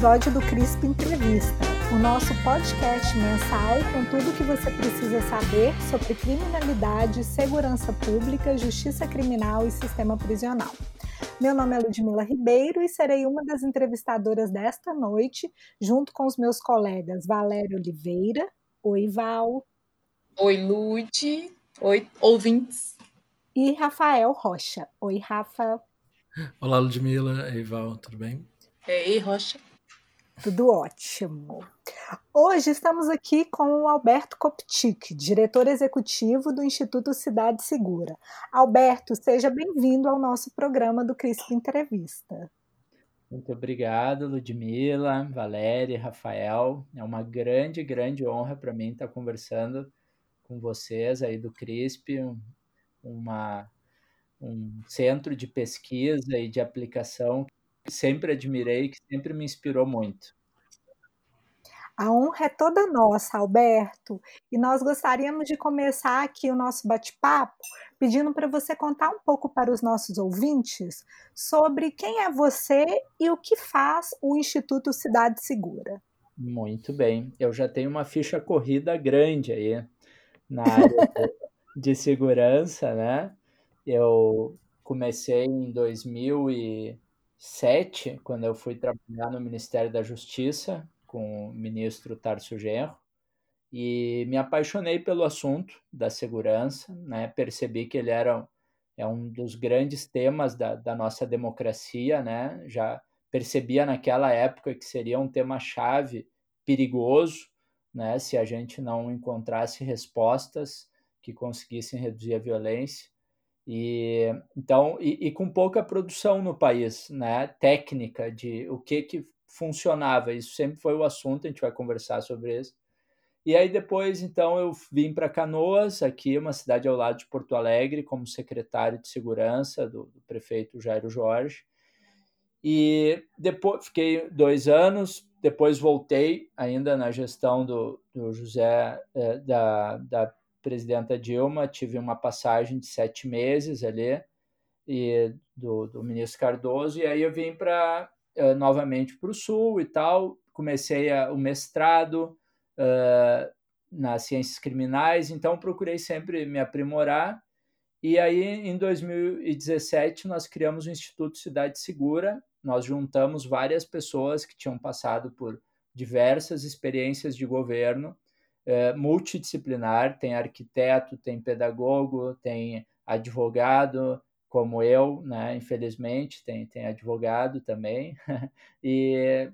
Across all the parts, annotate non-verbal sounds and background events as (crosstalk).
episódio do CRISP Entrevista, o nosso podcast mensal com tudo o que você precisa saber sobre criminalidade, segurança pública, justiça criminal e sistema prisional. Meu nome é Ludmila Ribeiro e serei uma das entrevistadoras desta noite, junto com os meus colegas Valério Oliveira. Oi, Val. Oi, Lud. Oi, ouvintes. E Rafael Rocha. Oi, Rafa. Olá, Ludmila. Ei, Val, tudo bem? Ei, Rocha. Tudo ótimo. Hoje estamos aqui com o Alberto Koptik, diretor executivo do Instituto Cidade Segura. Alberto, seja bem-vindo ao nosso programa do CRISP Entrevista. Muito obrigado, Ludmila, Valéria, Rafael. É uma grande, grande honra para mim estar conversando com vocês aí do CRISP, uma um centro de pesquisa e de aplicação sempre admirei, que sempre me inspirou muito. A honra é toda nossa, Alberto, e nós gostaríamos de começar aqui o nosso bate-papo pedindo para você contar um pouco para os nossos ouvintes sobre quem é você e o que faz o Instituto Cidade Segura. Muito bem, eu já tenho uma ficha corrida grande aí na área de (laughs) segurança, né? Eu comecei em 2007, quando eu fui trabalhar no Ministério da Justiça com o ministro Tarso Genro, e me apaixonei pelo assunto da segurança, né? Percebi que ele era é um dos grandes temas da, da nossa democracia, né? Já percebia naquela época que seria um tema-chave perigoso, né? Se a gente não encontrasse respostas que conseguissem reduzir a violência. E então e, e, com pouca produção no país, né? Técnica de o que que funcionava. Isso sempre foi o assunto. A gente vai conversar sobre isso. E aí depois, então, eu vim para Canoas, aqui uma cidade ao lado de Porto Alegre, como secretário de segurança do, do prefeito Jairo Jorge. E depois fiquei dois anos. Depois voltei ainda na gestão do, do José eh, da, da presidenta Dilma, tive uma passagem de sete meses ali, e do, do ministro Cardoso, e aí eu vim para uh, eh, novamente para o Sul e tal, comecei a, o mestrado uh, nas ciências criminais, então procurei sempre me aprimorar, e aí em 2017 nós criamos o Instituto Cidade Segura, nós juntamos várias pessoas que tinham passado por diversas experiências de governo, é, multidisciplinar, tem arquiteto, tem pedagogo, tem advogado, como eu, né? Infelizmente, tem, tem advogado também, (laughs) e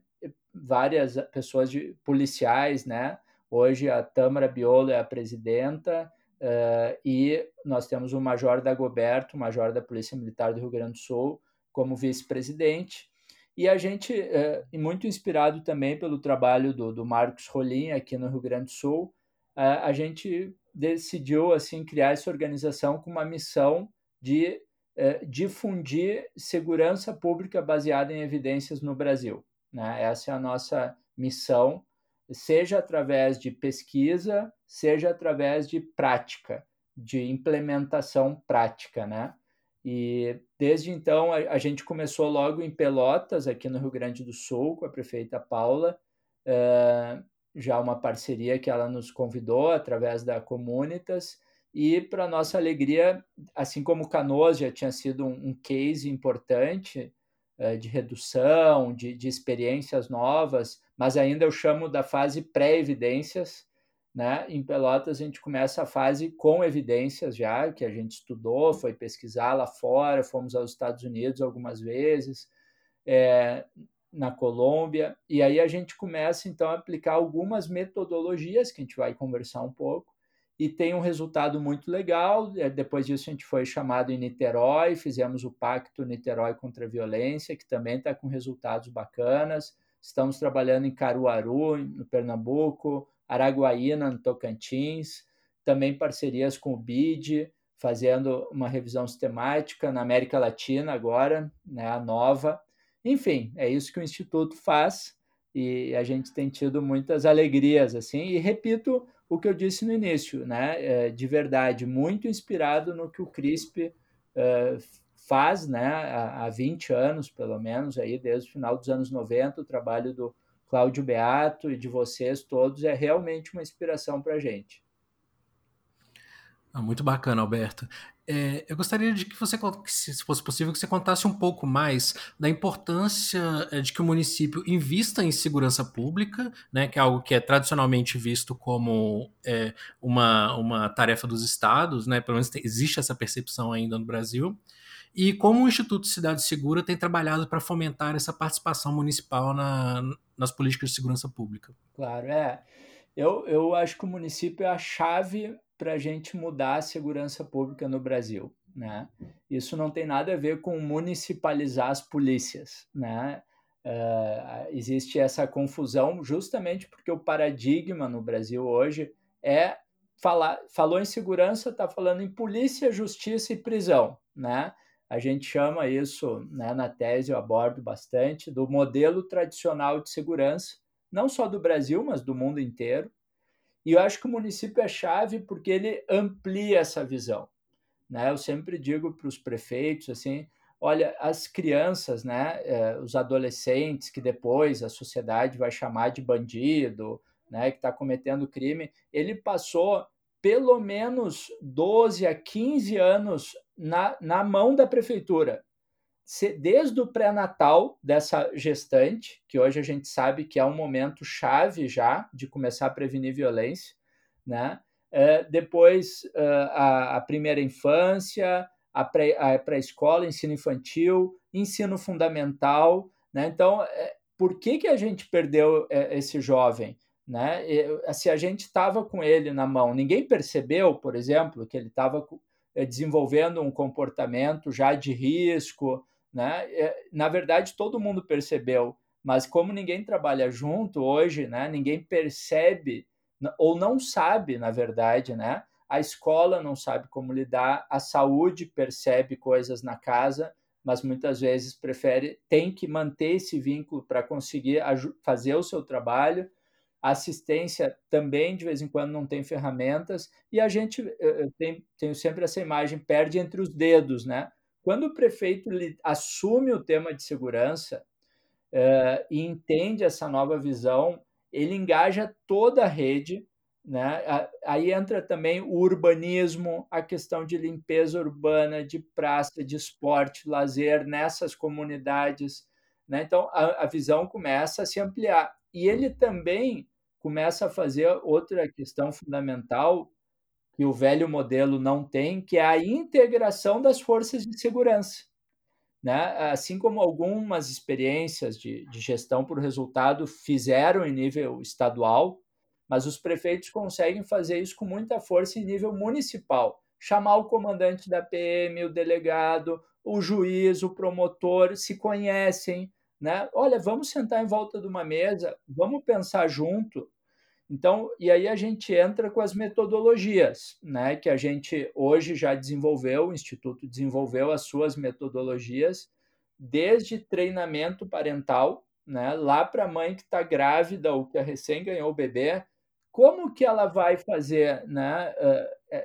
várias pessoas de, policiais, né? Hoje a Tâmara Biolo é a presidenta, uh, e nós temos o Major Dagoberto, Major da Polícia Militar do Rio Grande do Sul, como vice-presidente. E a gente, é, muito inspirado também pelo trabalho do, do Marcos Rolim aqui no Rio Grande do Sul, a gente decidiu assim criar essa organização com uma missão de é, difundir segurança pública baseada em evidências no Brasil. Né? Essa é a nossa missão, seja através de pesquisa, seja através de prática, de implementação prática, né? E desde então a, a, gente começou logo em Pelotas, aqui no Rio Grande do Sul, com a prefeita Paula, uh, já uma parceria que ela nos convidou através da Comunitas. E, para nossa alegria, assim como Canoas já tinha sido um, um case importante uh, de redução, de, de experiências novas, mas ainda eu chamo da fase pré-evidências, né? Em Pelotas a gente começa a fase com evidências já, que a gente estudou, foi pesquisar lá fora, fomos aos Estados Unidos algumas vezes, é, na Colômbia, e aí a gente começa então a aplicar algumas metodologias que a gente vai conversar um pouco, e tem um resultado muito legal. É, depois disso a gente foi chamado em Niterói, fizemos o Pacto Niterói contra a Violência, que também está com resultados bacanas. Estamos trabalhando em Caruaru, no Pernambuco, Araguaína, no Tocantins, também parcerias com o BID, fazendo uma revisão sistemática na América Latina agora, né, a nova. Enfim, é isso que o Instituto faz e a gente tem tido muitas alegrias, assim, e repito o que eu disse no início, né, é, de verdade, muito inspirado no que o CRISP é, faz né, há 20 anos, pelo menos, aí, desde o final dos anos 90, o trabalho do Cláudio Beato e de vocês todos é realmente uma inspiração para a gente. Ah, muito bacana, Alberto. É, eu gostaria de que você, se fosse possível, que você contasse um pouco mais da importância é, de que o município invista em segurança pública, né, que é algo que é tradicionalmente visto como é, uma, uma tarefa dos estados, né, pelo menos existe essa percepção ainda no Brasil, e como o Instituto Cidade Segura tem trabalhado para fomentar essa participação municipal na, nas políticas de segurança pública. Claro, é. Eu, eu acho que o município é a chave para a gente mudar a segurança pública no Brasil. Né? Isso não tem nada a ver com municipalizar as polícias. Né? Uh, existe essa confusão justamente porque o paradigma no Brasil hoje é falar, falou em segurança, está falando em polícia, justiça e prisão. Né? A gente chama isso, né, na tese eu abordo bastante, do modelo tradicional de segurança, não só do Brasil, mas do mundo inteiro, e eu acho que o município é chave porque ele amplia essa visão. Né? Eu sempre digo para os prefeitos assim, olha, as crianças, né, eh, os adolescentes que depois a sociedade vai chamar de bandido, né, que está cometendo crime, ele passou pelo menos 12 a 15 anos na, na mão da prefeitura desde o pré-natal dessa gestante, que hoje a gente sabe que é um momento chave já de começar a prevenir violência, né? É, depois uh, a, a, primeira infância, a pré-escola, pré ensino infantil, ensino fundamental, né? Então, é, por que, que a gente perdeu é, esse jovem? Né? Se a gente estava com ele na mão, ninguém percebeu, por exemplo, que ele estava desenvolvendo um comportamento já de risco, né? Na verdade, todo mundo percebeu, mas como ninguém trabalha junto hoje, né? Ninguém percebe ou não sabe, na verdade, né? A escola não sabe como lidar, a saúde percebe coisas na casa, mas muitas vezes prefere, tem que manter esse vínculo para conseguir fazer o seu trabalho. Assistência também, de vez em quando, não tem ferramentas, e a gente, eu tenho, tenho sempre essa imagem, perde entre os dedos, né? Quando o prefeito assume o tema de segurança uh, e entende essa nova visão, ele engaja toda a rede. Né? Aí entra também o urbanismo, a questão de limpeza urbana, de praça, de esporte, lazer nessas comunidades. Né? Então, a, a visão começa a se ampliar. E ele também começa a fazer outra questão fundamental, que o velho modelo não tem, que é a integração das forças de segurança. Né? Assim como algumas experiências de, de gestão por resultado fizeram em nível estadual, mas os prefeitos conseguem fazer isso com muita força em nível municipal. Chamar o comandante da PM, o delegado, o juiz, o promotor, se conhecem, né? Olha, vamos sentar em volta de uma mesa, vamos pensar junto então, e aí a gente entra com as metodologias, né, que a gente hoje já desenvolveu, o Instituto desenvolveu as suas metodologias, desde treinamento parental, né, lá para a mãe que está grávida ou que recém ganhou o bebê, como que ela vai fazer, né,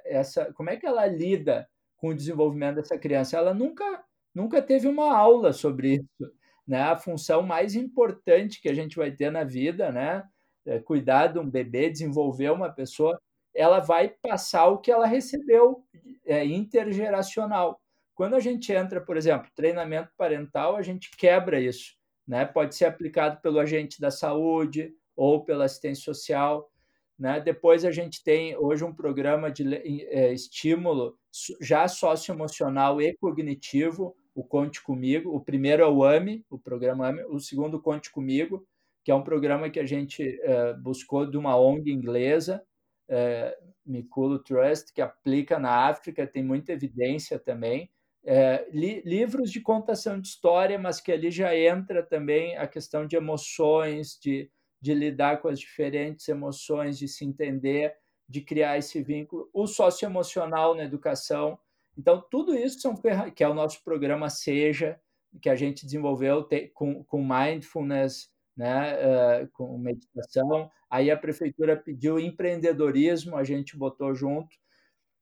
essa, como é que ela lida com o desenvolvimento dessa criança? Ela nunca, nunca teve uma aula sobre isso, né? A função mais importante que a gente vai ter na vida, né? É, cuidar de um bebê, desenvolver uma pessoa, ela vai passar o que ela recebeu é, intergeracional. Quando a gente entra, por exemplo, treinamento parental, a gente quebra isso. Né? Pode ser aplicado pelo agente da saúde ou pela assistência social. Né? Depois a gente tem hoje um programa de é, estímulo já socioemocional e cognitivo, o Conte Comigo. O primeiro é o AME, o programa AME, o segundo Conte Comigo, que é um programa que a gente uh, buscou de uma ONG inglesa, uh, Mikulo Trust, que aplica na África, tem muita evidência também. Uh, li livros de contação de história, mas que ali já entra também a questão de emoções, de, de lidar com as diferentes emoções, de se entender, de criar esse vínculo. O socioemocional na educação. Então, tudo isso são que é o nosso programa Seja, que a gente desenvolveu com, com mindfulness, né, uh, com meditação. Aí a prefeitura pediu empreendedorismo, a gente botou junto.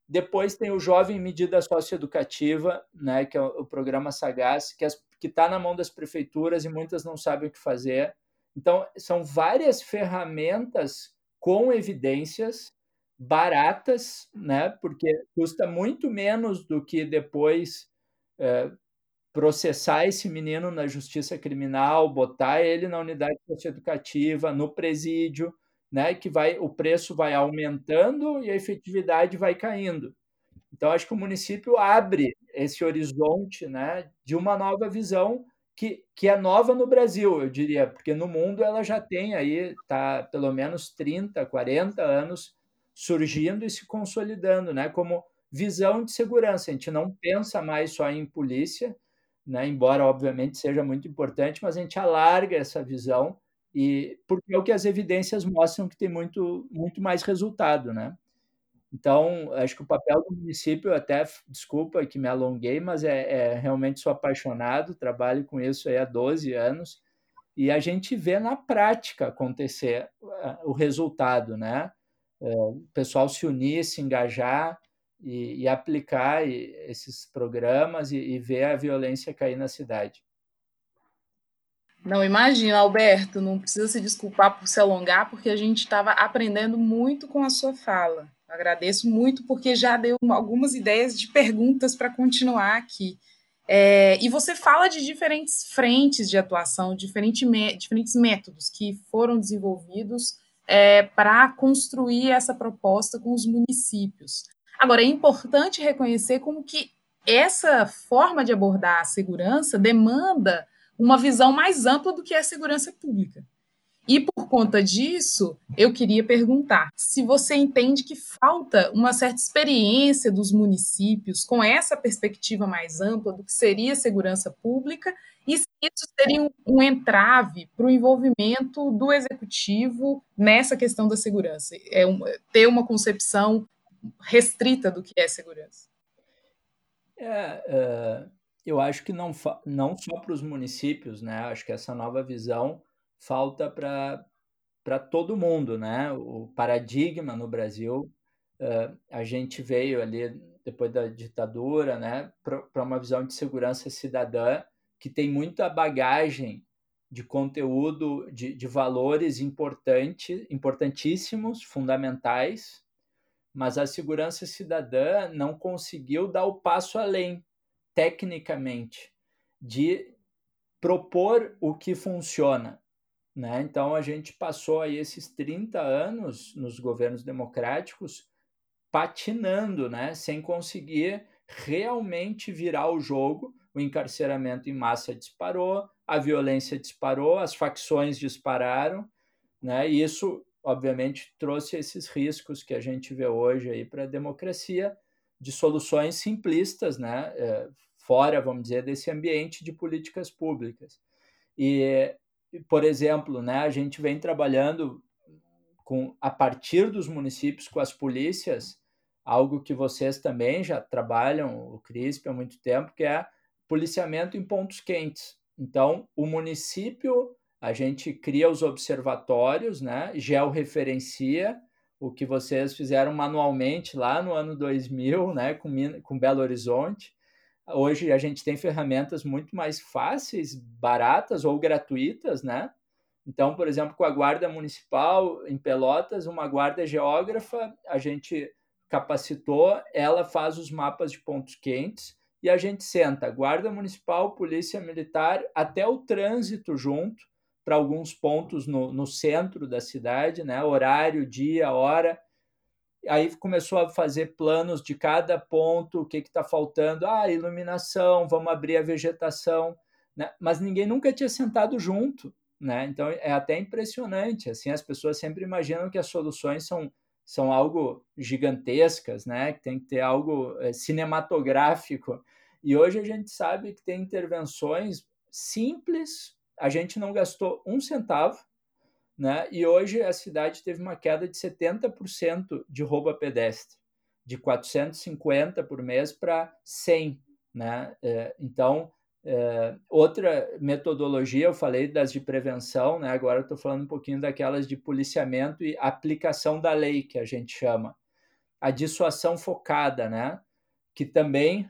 Depois tem o Jovem Medida Socioeducativa, né, que é o programa Sagaz, que está na mão das prefeituras e muitas não sabem o que fazer. Então, são várias ferramentas com evidências baratas, né, porque custa muito menos do que depois é, processar esse menino na justiça criminal, botar ele na unidade socioeducativa, no presídio, né, que vai o preço vai aumentando e a efetividade vai caindo. Então acho que o município abre esse horizonte, né, de uma nova visão que, que é nova no Brasil, eu diria, porque no mundo ela já tem aí tá pelo menos 30, 40 anos surgindo e se consolidando, né, como visão de segurança. A gente não pensa mais só em polícia, né, embora obviamente seja muito importante, mas a gente alarga essa visão e porque é o que as evidências mostram que tem muito, muito mais resultado, né? Então, acho que o papel do município, até, desculpa que me alonguei, mas é, é realmente sou apaixonado, trabalho com isso há 12 anos, e a gente vê na prática acontecer o resultado, né? É, o pessoal se unir, se engajar e, e aplicar esses programas e, e ver a violência cair na cidade. Não, imagina, Alberto, não precisa se desculpar por se alongar, porque a gente estava aprendendo muito com a sua fala. Agradeço muito, porque já deu algumas ideias de perguntas para continuar aqui. É, e você fala de diferentes frentes de atuação, diferente, diferentes métodos que foram desenvolvidos é, para construir essa proposta com os municípios. Agora, é importante reconhecer como que essa forma de abordar a segurança demanda uma visão mais ampla do que é a segurança pública. E por conta disso, eu queria perguntar se você entende que falta uma certa experiência dos municípios com essa perspectiva mais ampla do que seria segurança pública e se isso seria um, um entrave para o envolvimento do executivo nessa questão da segurança, é um, ter uma concepção restrita do que é segurança. É, uh eu acho que não, não só para os municípios, né? Acho que essa nova visão falta para todo mundo, né? O paradigma no Brasil, uh, a gente veio ali depois da ditadura, né? Para uma visão de segurança cidadã que tem muita bagagem de conteúdo, de, de valores importante, importantíssimos, fundamentais, mas a segurança cidadã não conseguiu dar o passo além tecnicamente de propor o que funciona. Né? Então, a gente passou aí esses 30 anos nos governos democráticos patinando, né? sem conseguir realmente virar o jogo. O encarceramento em massa disparou, a violência disparou, as facções dispararam, né? e isso, obviamente, trouxe esses riscos que a gente vê hoje aí para a democracia, de soluções simplistas, né? É, fora, vamos dizer, desse ambiente de políticas públicas. E, por exemplo, né, a gente vem trabalhando com a partir dos municípios com as polícias, algo que vocês também já trabalham, o CRISP há muito tempo, que é policiamento em pontos quentes. Então, o município, a gente cria os observatórios, né, georreferencia o que vocês fizeram manualmente lá no ano 2000, né, com, com Belo Horizonte. Hoje a gente tem ferramentas muito mais fáceis, baratas ou gratuitas, né? Então, por exemplo, com a Guarda Municipal em Pelotas, uma guarda geógrafa, a gente capacitou, ela faz os mapas de pontos quentes e a gente senta Guarda Municipal, Polícia Militar, até o trânsito junto, para alguns pontos no, no centro da cidade, né? horário, dia, hora. Aí começou a fazer planos de cada ponto, o que está faltando. Ah, iluminação, vamos abrir a vegetação. Né? Mas ninguém nunca tinha sentado junto. Né? Então é até impressionante. Assim, as pessoas sempre imaginam que as soluções são, são algo gigantescas, né? que tem que ter algo é, cinematográfico. E hoje a gente sabe que tem intervenções simples, a gente não gastou um centavo, né? E hoje a cidade teve uma queda de 70% de roubo a pedestre, de 450 por mês para 100, né? É, então, é, outra metodologia, eu falei das de prevenção, né? Agora estou falando um pouquinho daquelas de policiamento e aplicação da lei, que a gente chama. a dissuasão focada, né? Que também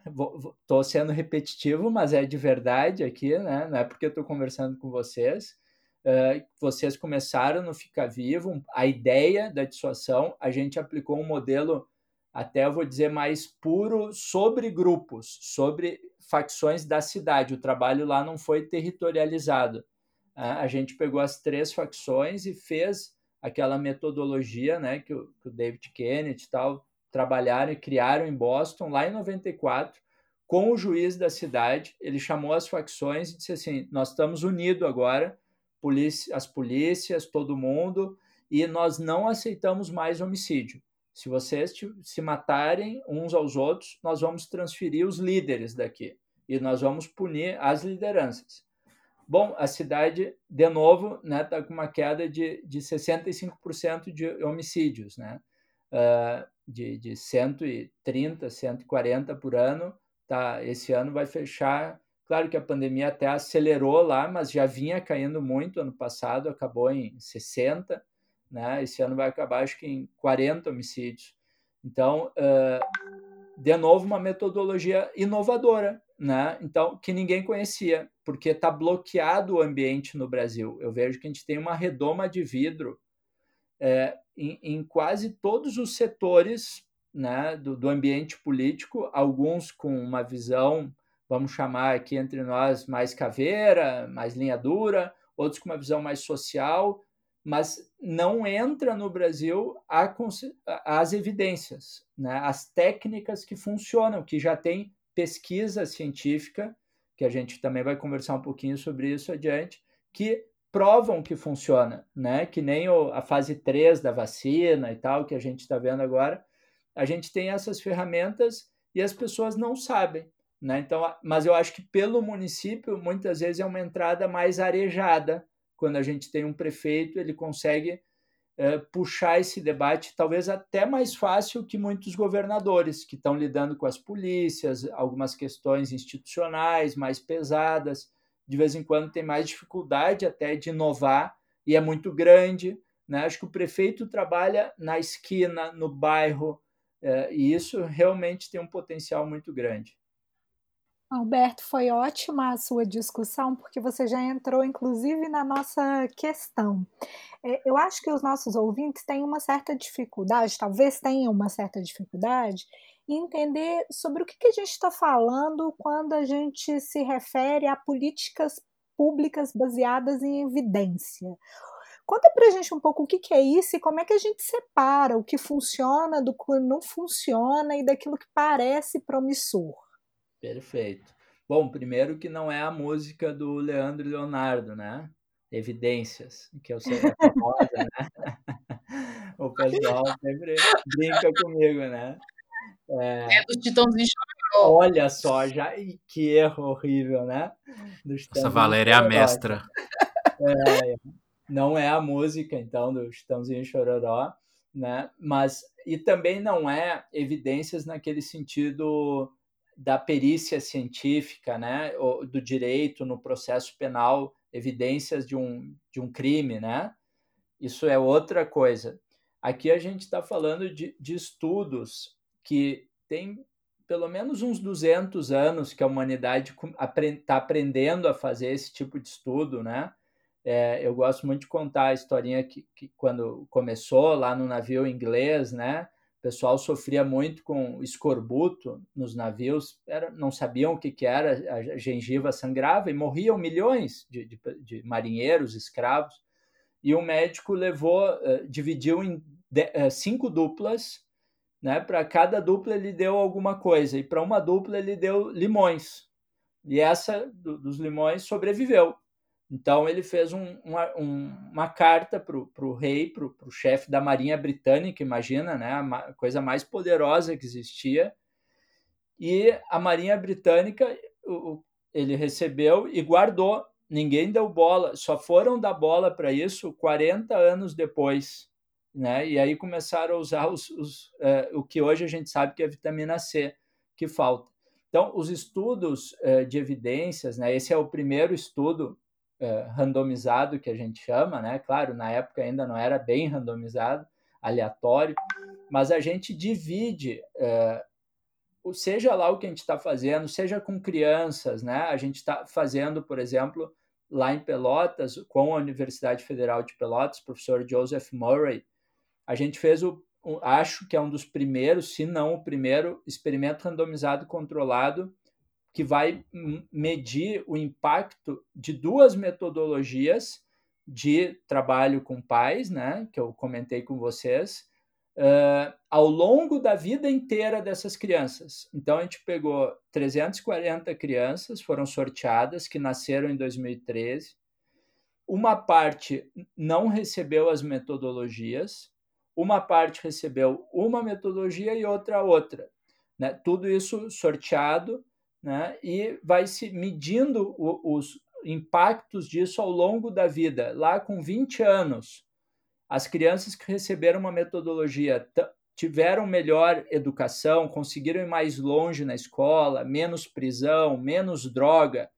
estou sendo repetitivo, mas é de verdade aqui, né? Não é porque estou conversando com vocês. Uh, vocês começaram no Fica Vivo, a ideia da dissuasão, a gente aplicou um modelo, até vou dizer mais puro, sobre grupos, sobre facções da cidade. O trabalho lá não foi territorializado. Uh, a gente pegou as três facções e fez aquela metodologia né, que, o, que o David Kennedy e tal trabalharam e criaram em Boston lá em 94 com o juiz da cidade. Ele chamou as facções e disse assim: Nós estamos unidos agora, as polícias, todo mundo, e nós não aceitamos mais homicídio. Se vocês se matarem uns aos outros, nós vamos transferir os líderes daqui e nós vamos punir as lideranças. Bom, a cidade, de novo, está né, tá com uma queda de, de 65% de homicídios, né? Uh, de, de 130, 140 por ano. Tá, esse ano vai fechar. Claro que a pandemia até acelerou lá, mas já vinha caindo muito ano passado, acabou em 60, né? Esse ano vai acabar, acho que em 40 homicídios. Então, uh, de novo, uma metodologia inovadora, né? Então, que ninguém conhecia, porque está bloqueado o ambiente no Brasil. Eu vejo que a gente tem uma redoma de vidro é, em, em, quase todos os setores né, do, do, ambiente político, alguns com uma visão, vamos chamar aqui entre nós, mais caveira, mais linha dura, outros com uma visão mais social, mas não entra no Brasil as evidências, né, as técnicas que funcionam, que já tem pesquisa científica, que a gente também vai conversar um pouquinho sobre isso adiante, que provam que funciona, né? Que nem o, a fase 3 da vacina e tal, que a gente está vendo agora. A gente tem essas ferramentas e as pessoas não sabem, né? Então, mas eu acho que pelo município, muitas vezes é uma entrada mais arejada. Quando a gente tem um prefeito, ele consegue é, puxar esse debate talvez até mais fácil que muitos governadores que estão lidando com as polícias, algumas questões institucionais mais pesadas, de vez em quando tem mais dificuldade até de inovar e é muito grande. Né? Acho que o prefeito trabalha na esquina, no bairro, é, e isso realmente tem um potencial muito grande. Alberto, foi ótima a sua discussão, porque você já entrou, inclusive, na nossa questão. É, eu acho que os nossos ouvintes têm uma certa dificuldade, talvez tenham uma certa dificuldade, em entender sobre o que, a gente está falando quando a gente se refere a políticas públicas baseadas em evidência. Conta para a gente um pouco o que, que, é isso e como é que a gente separa o que funciona do que não funciona e daquilo que parece promissor. Perfeito. Bom, primeiro que não é a música do Leandro e Leonardo, né? Evidências, que eu sei é famosa, né? (laughs) o pessoal sempre brinca comigo, né? É, é do Titãozinho Chororó. Olha só, já que erro horrível, né? Essa Valéria é a mestra. É, não é a música, então, do Chitãozinho Chororó, né? Mas, e também não é evidências naquele sentido da perícia científica, né, do direito no processo penal, evidências de um, de um crime, né? Isso é outra coisa. Aqui a gente está falando de, de estudos que tem pelo menos uns 200 anos que a humanidade está aprendendo a fazer esse tipo de estudo, né? É, eu gosto muito de contar a historinha que, que, quando começou lá no navio inglês, né? O pessoal sofria muito com escorbuto nos navios, era, não sabiam o que, que era, a gengiva sangrava e morriam milhões de, de, de marinheiros, escravos. E o médico levou, uh, dividiu em de, uh, cinco duplas, né? Para cada dupla ele deu alguma coisa, e para uma dupla ele deu limões. E essa do, dos limões sobreviveu. Então ele fez um, uma, um, uma, carta para o rei, para o chefe da Marinha Britânica, imagina, né, a coisa mais poderosa que existia. E a Marinha Britânica o, ele recebeu e guardou. Ninguém deu bola, só foram dar bola para isso 40 anos depois. Né? E aí começaram a usar os, os, uh, o que hoje a gente sabe que é vitamina C que falta. Então, os estudos uh, de evidências, né? esse é o primeiro estudo uh, randomizado que a gente chama, né? Claro, na época ainda não era bem randomizado, aleatório, mas a gente divide, seja lá o que a gente está fazendo, seja com crianças, né? A gente está fazendo, por exemplo, lá em Pelotas, com a Universidade Federal de Pelotas, professor Joseph Murray, a gente fez o, acho que é um dos primeiros, se não o primeiro, experimento randomizado controlado que vai medir o impacto de duas metodologias de trabalho com pais, né, que eu comentei com vocês, uh, ao longo da vida inteira dessas crianças. Então, a gente pegou 340 crianças, foram sorteadas, que nasceram em 2013. Uma parte não recebeu as metodologias, uma parte recebeu uma metodologia e outra outra. Né? Tudo isso sorteado né? e vai se medindo o, os impactos disso ao longo da vida. Lá com 20 anos, as crianças que receberam uma metodologia tiveram melhor educação, conseguiram ir mais longe na escola, menos prisão, menos droga,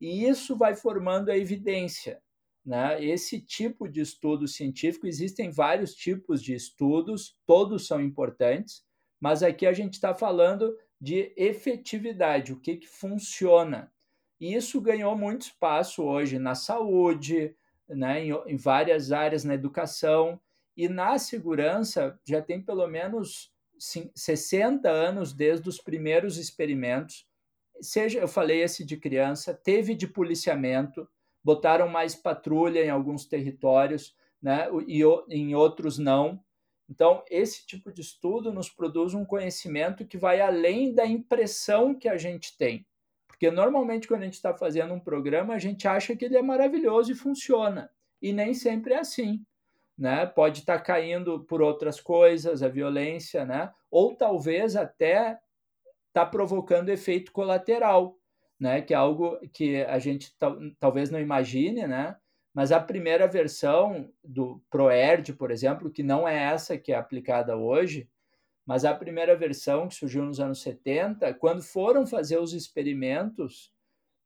e isso vai formando a evidência. Né? Esse tipo de estudo científico, existem vários tipos de estudos, todos são importantes, mas aqui a gente está falando de efetividade, o que, que funciona. E isso ganhou muito espaço hoje na saúde, né, em, em várias áreas na educação e na segurança já tem pelo menos 60 anos desde os primeiros experimentos. Seja, eu falei esse de criança, teve de policiamento, botaram mais patrulha em alguns territórios, né, e em outros não. Então, esse tipo de estudo nos produz um conhecimento que vai além da impressão que a gente tem. Porque normalmente, quando a gente está fazendo um programa, a gente acha que ele é maravilhoso e funciona. E nem sempre é assim. Né? Pode estar tá caindo por outras coisas, a violência, né? ou talvez até está provocando efeito colateral, né? que é algo que a gente talvez não imagine, né? mas a primeira versão do ProERD, por exemplo, que não é essa que é aplicada hoje, mas a primeira versão que surgiu nos anos 70, quando foram fazer os experimentos,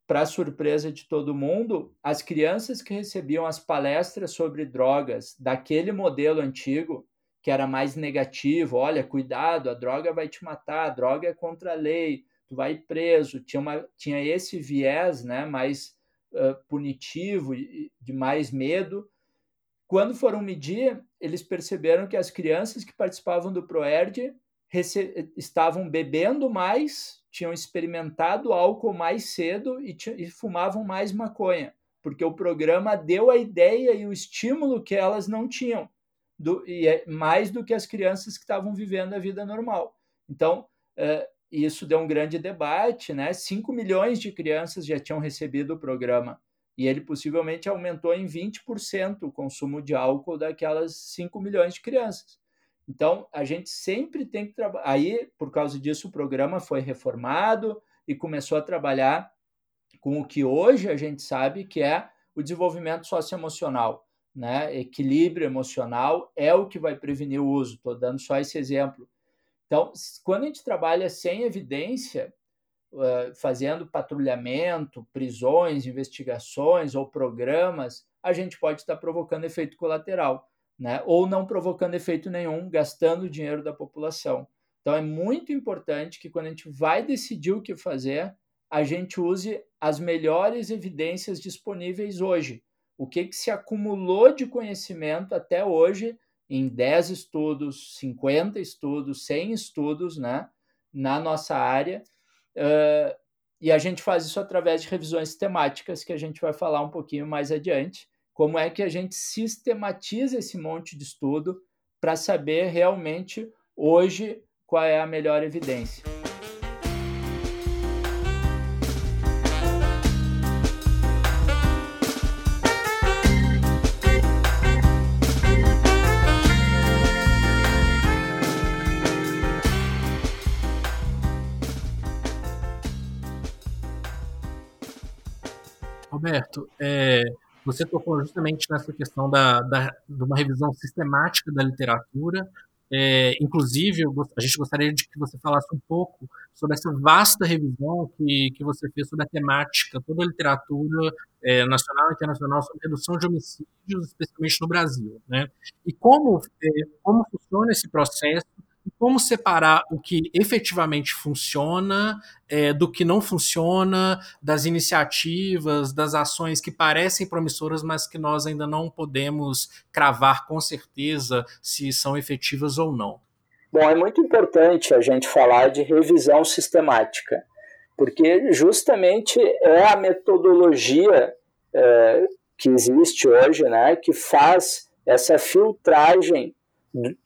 para surpresa de todo mundo, as crianças que recebiam as palestras sobre drogas daquele modelo antigo, que era mais negativo, olha, cuidado, a droga vai te matar, a droga é contra a lei, tu vai preso, tinha, uma, tinha esse viés né, mais uh, punitivo, de mais medo. Quando foram medir, eles perceberam que as crianças que participavam do ProERD estavam bebendo mais, tinham experimentado álcool mais cedo e, e fumavam mais maconha, porque o programa deu a ideia e o estímulo que elas não tinham, do, e é mais do que as crianças que estavam vivendo a vida normal. Então, uh, isso deu um grande debate, né? 5 milhões de crianças já tinham recebido o programa e ele possivelmente aumentou em 20% o consumo de álcool daquelas 5 milhões de crianças. Então, a gente sempre tem que trabalhar. Aí, por causa disso, o programa foi reformado e começou a trabalhar com o que hoje a gente sabe que é o desenvolvimento socioemocional. Né? Equilíbrio emocional é o que vai prevenir o uso. Estou dando só esse exemplo. Então, quando a gente trabalha sem evidência, fazendo patrulhamento, prisões, investigações ou programas, a gente pode estar provocando efeito colateral, né? ou não provocando efeito nenhum, gastando o dinheiro da população. Então é muito importante que quando a gente vai decidir o que fazer, a gente use as melhores evidências disponíveis hoje. O que, que se acumulou de conhecimento até hoje em 10 estudos, 50 estudos, 100 estudos né, na nossa área, Uh, e a gente faz isso através de revisões temáticas, que a gente vai falar um pouquinho mais adiante. Como é que a gente sistematiza esse monte de estudo para saber realmente hoje qual é a melhor evidência. Você tocou justamente nessa questão da, da, de uma revisão sistemática da literatura. É, inclusive, a gente gostaria de que você falasse um pouco sobre essa vasta revisão que, que você fez sobre a temática, toda a literatura é, nacional e internacional sobre redução de homicídios, especialmente no Brasil. Né? E como, é, como funciona esse processo como separar o que efetivamente funciona é, do que não funciona, das iniciativas, das ações que parecem promissoras, mas que nós ainda não podemos cravar com certeza se são efetivas ou não. Bom, é muito importante a gente falar de revisão sistemática, porque justamente é a metodologia é, que existe hoje, né, que faz essa filtragem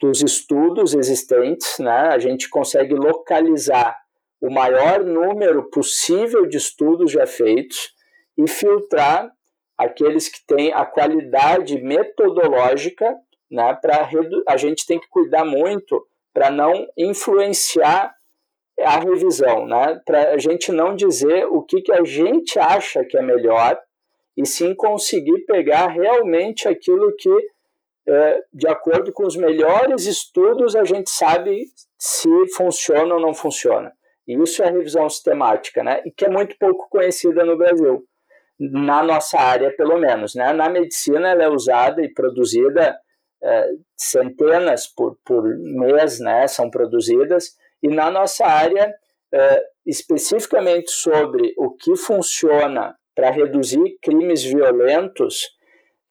dos estudos existentes, né, a gente consegue localizar o maior número possível de estudos já feitos e filtrar aqueles que têm a qualidade metodológica, né, para a gente tem que cuidar muito para não influenciar a revisão, né, para a gente não dizer o que, que a gente acha que é melhor e sim conseguir pegar realmente aquilo que de acordo com os melhores estudos, a gente sabe se funciona ou não funciona. E isso é revisão sistemática, né? E que é muito pouco conhecida no Brasil, na nossa área, pelo menos. Né? Na medicina, ela é usada e produzida é, centenas por, por mês, né? São produzidas. E na nossa área, é, especificamente sobre o que funciona para reduzir crimes violentos,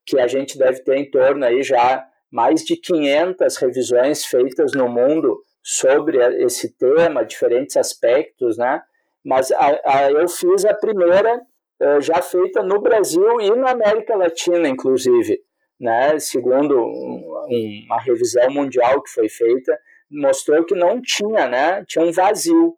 que a gente deve ter em torno aí já mais de 500 revisões feitas no mundo sobre esse tema, diferentes aspectos, né? Mas a, a, eu fiz a primeira uh, já feita no Brasil e na América Latina, inclusive, né? Segundo um, uma revisão mundial que foi feita, mostrou que não tinha, né? Tinha um vazio.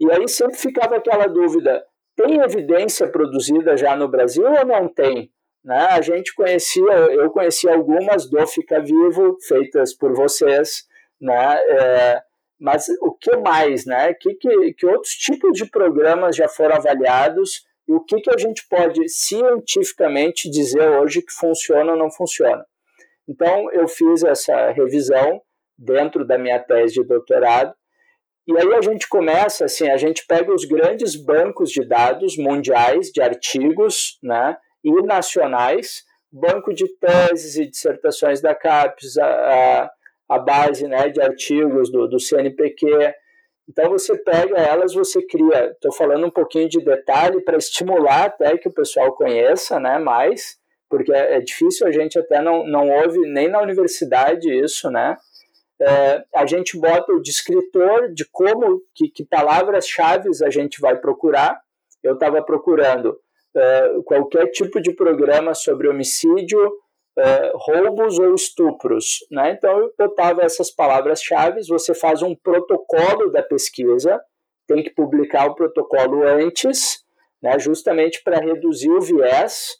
E aí sempre ficava aquela dúvida: tem evidência produzida já no Brasil ou não tem? Né? A gente conhecia, eu conhecia algumas do Fica Vivo, feitas por vocês, né? É, mas o que mais, né? Que, que, que outros tipos de programas já foram avaliados e o que, que a gente pode cientificamente dizer hoje que funciona ou não funciona? Então, eu fiz essa revisão dentro da minha tese de doutorado e aí a gente começa assim, a gente pega os grandes bancos de dados mundiais de artigos, né? E nacionais, banco de teses e dissertações da CAPES, a, a, base né, de artigos do, do CNPq. Então você pega elas, você cria. Estou falando um pouquinho de detalhe para estimular até que o pessoal conheça né, mais, porque é, é difícil, a gente até não, não ouve nem na universidade isso, né? É, a gente bota o descritor de como, que, que palavras-chave a gente vai procurar. Eu estava procurando uh, qualquer tipo de programa sobre homicídio, uh, roubos ou estupros. Né? Então, eu botava essas palavras-chave, você faz um protocolo da pesquisa, tem que publicar o protocolo antes, né, justamente para reduzir o viés,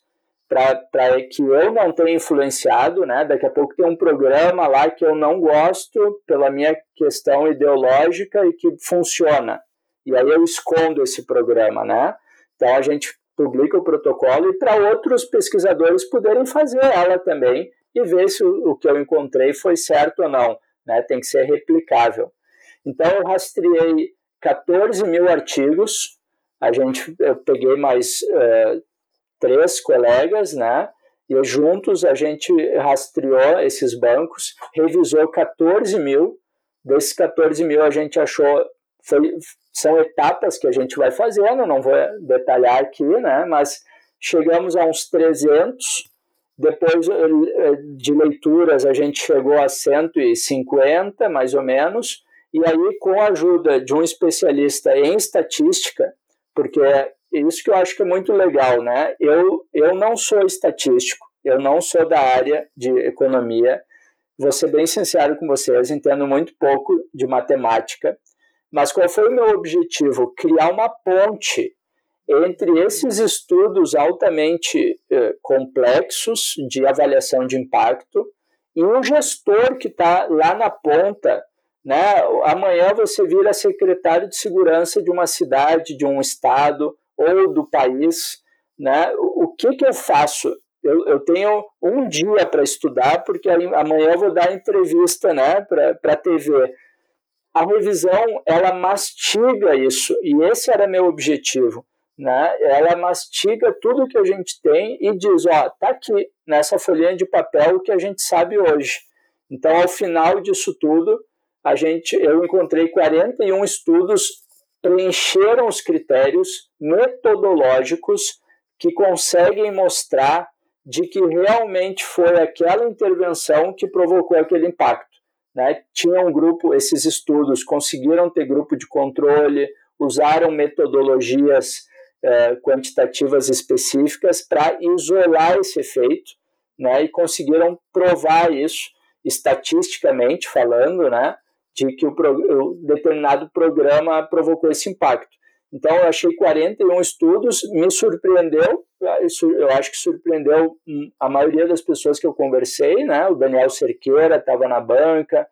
para que eu não tenha influenciado, né? Daqui a pouco tem um programa lá que eu não gosto pela minha questão ideológica e que funciona. E aí eu escondo esse programa, né? Então a gente publica o protocolo e para outros pesquisadores poderem fazer ela também e ver se o, o que eu encontrei foi certo ou não. Né? Tem que ser replicável. Então, eu rastreei 14 mil artigos, a gente, eu peguei mais uh, três colegas, né? E juntos a gente rastreou esses bancos, revisou 14 mil. Desses 14 mil a gente achou foi, são etapas que a gente vai fazendo, não vou detalhar aqui, né, mas chegamos a uns 300, depois eh, de leituras a gente chegou a 150, mais ou menos, e aí com a ajuda de um especialista em estatística, porque é isso que eu acho que é muito legal, né, eu, eu não sou estatístico, eu não sou da área de economia, vou ser bem sincero com vocês, entendo muito pouco de matemática, mas qual foi o meu objetivo? Criar uma ponte entre esses estudos altamente eh, complexos de avaliação de impacto e um gestor que está lá na ponta. Né? Amanhã você vira secretário de segurança de uma cidade, de um estado ou do país. Né? O que, que eu faço? Eu, eu tenho um dia para estudar, porque amanhã eu vou dar entrevista né, para a TV a revisão ela mastiga isso e esse era meu objetivo né ela mastiga tudo que a gente tem e diz ó tá aqui nessa folhinha de papel o que a gente sabe hoje então ao final disso tudo a gente, eu encontrei 41 estudos preencheram os critérios metodológicos que conseguem mostrar de que realmente foi aquela intervenção que provocou aquele impacto. Né? Tinha um grupo, esses estudos conseguiram ter grupo de controle, usaram metodologias eh, quantitativas específicas para isolar esse efeito né? e conseguiram provar isso estatisticamente falando, né? de que o, o determinado programa provocou esse impacto. Então, eu achei 41 estudos, me surpreendeu, eu acho que surpreendeu hum, a maioria das pessoas que eu conversei, né? O Daniel Cerqueira estava na banca,